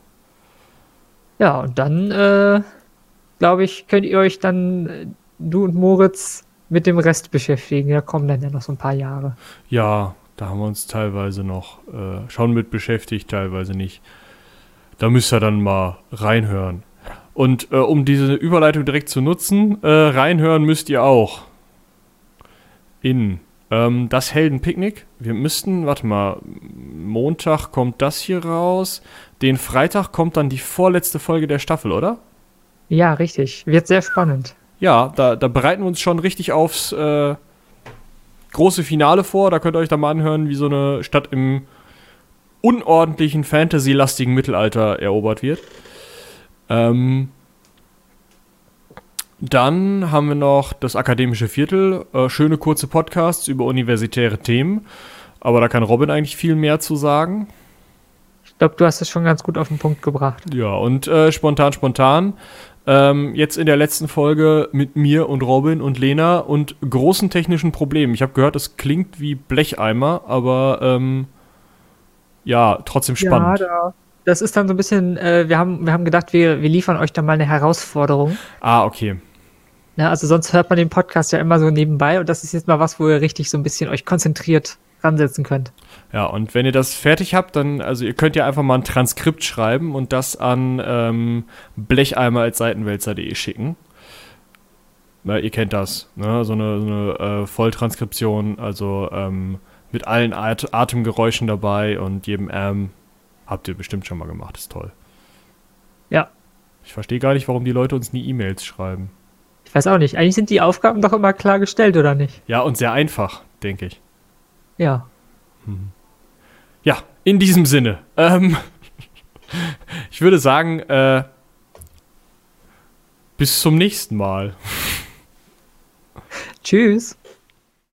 Ja, und dann, äh, glaube ich, könnt ihr euch dann, äh, du und Moritz, mit dem Rest beschäftigen. Da kommen dann ja noch so ein paar Jahre. Ja, da haben wir uns teilweise noch äh, schon mit beschäftigt, teilweise nicht. Da müsst ihr dann mal reinhören. Und äh, um diese Überleitung direkt zu nutzen, äh, reinhören müsst ihr auch in ähm, das Heldenpicknick. Wir müssten, warte mal, Montag kommt das hier raus. Den Freitag kommt dann die vorletzte Folge der Staffel, oder? Ja, richtig. Wird sehr spannend. Ja, da, da bereiten wir uns schon richtig aufs äh, große Finale vor. Da könnt ihr euch da mal anhören, wie so eine Stadt im unordentlichen, fantasy-lastigen Mittelalter erobert wird. Ähm, dann haben wir noch das akademische Viertel. Äh, schöne kurze Podcasts über universitäre Themen. Aber da kann Robin eigentlich viel mehr zu sagen. Ich glaube, du hast es schon ganz gut auf den Punkt gebracht. Ja, und äh, spontan, spontan. Ähm, jetzt in der letzten Folge mit mir und Robin und Lena und großen technischen Problemen. Ich habe gehört, es klingt wie Blecheimer, aber ähm, ja, trotzdem spannend. Ja, da, das ist dann so ein bisschen, äh, wir, haben, wir haben gedacht, wir, wir liefern euch da mal eine Herausforderung. ah, okay. Ja, also sonst hört man den Podcast ja immer so nebenbei und das ist jetzt mal was, wo ihr richtig so ein bisschen euch konzentriert ransetzen könnt. Ja, und wenn ihr das fertig habt, dann, also ihr könnt ja einfach mal ein Transkript schreiben und das an ähm, blecheimer als seitenwälzer.de schicken. Na, ihr kennt das, ne? so eine, so eine äh, Volltranskription, also ähm, mit allen At Atemgeräuschen dabei und jedem Ähm habt ihr bestimmt schon mal gemacht, ist toll. Ja. Ich verstehe gar nicht, warum die Leute uns nie E-Mails schreiben. Ich weiß auch nicht. Eigentlich sind die Aufgaben doch immer klar gestellt, oder nicht? Ja, und sehr einfach, denke ich. Ja. Mhm ja, in diesem Sinne. Ähm, (laughs) ich würde sagen, äh, bis zum nächsten Mal. Tschüss.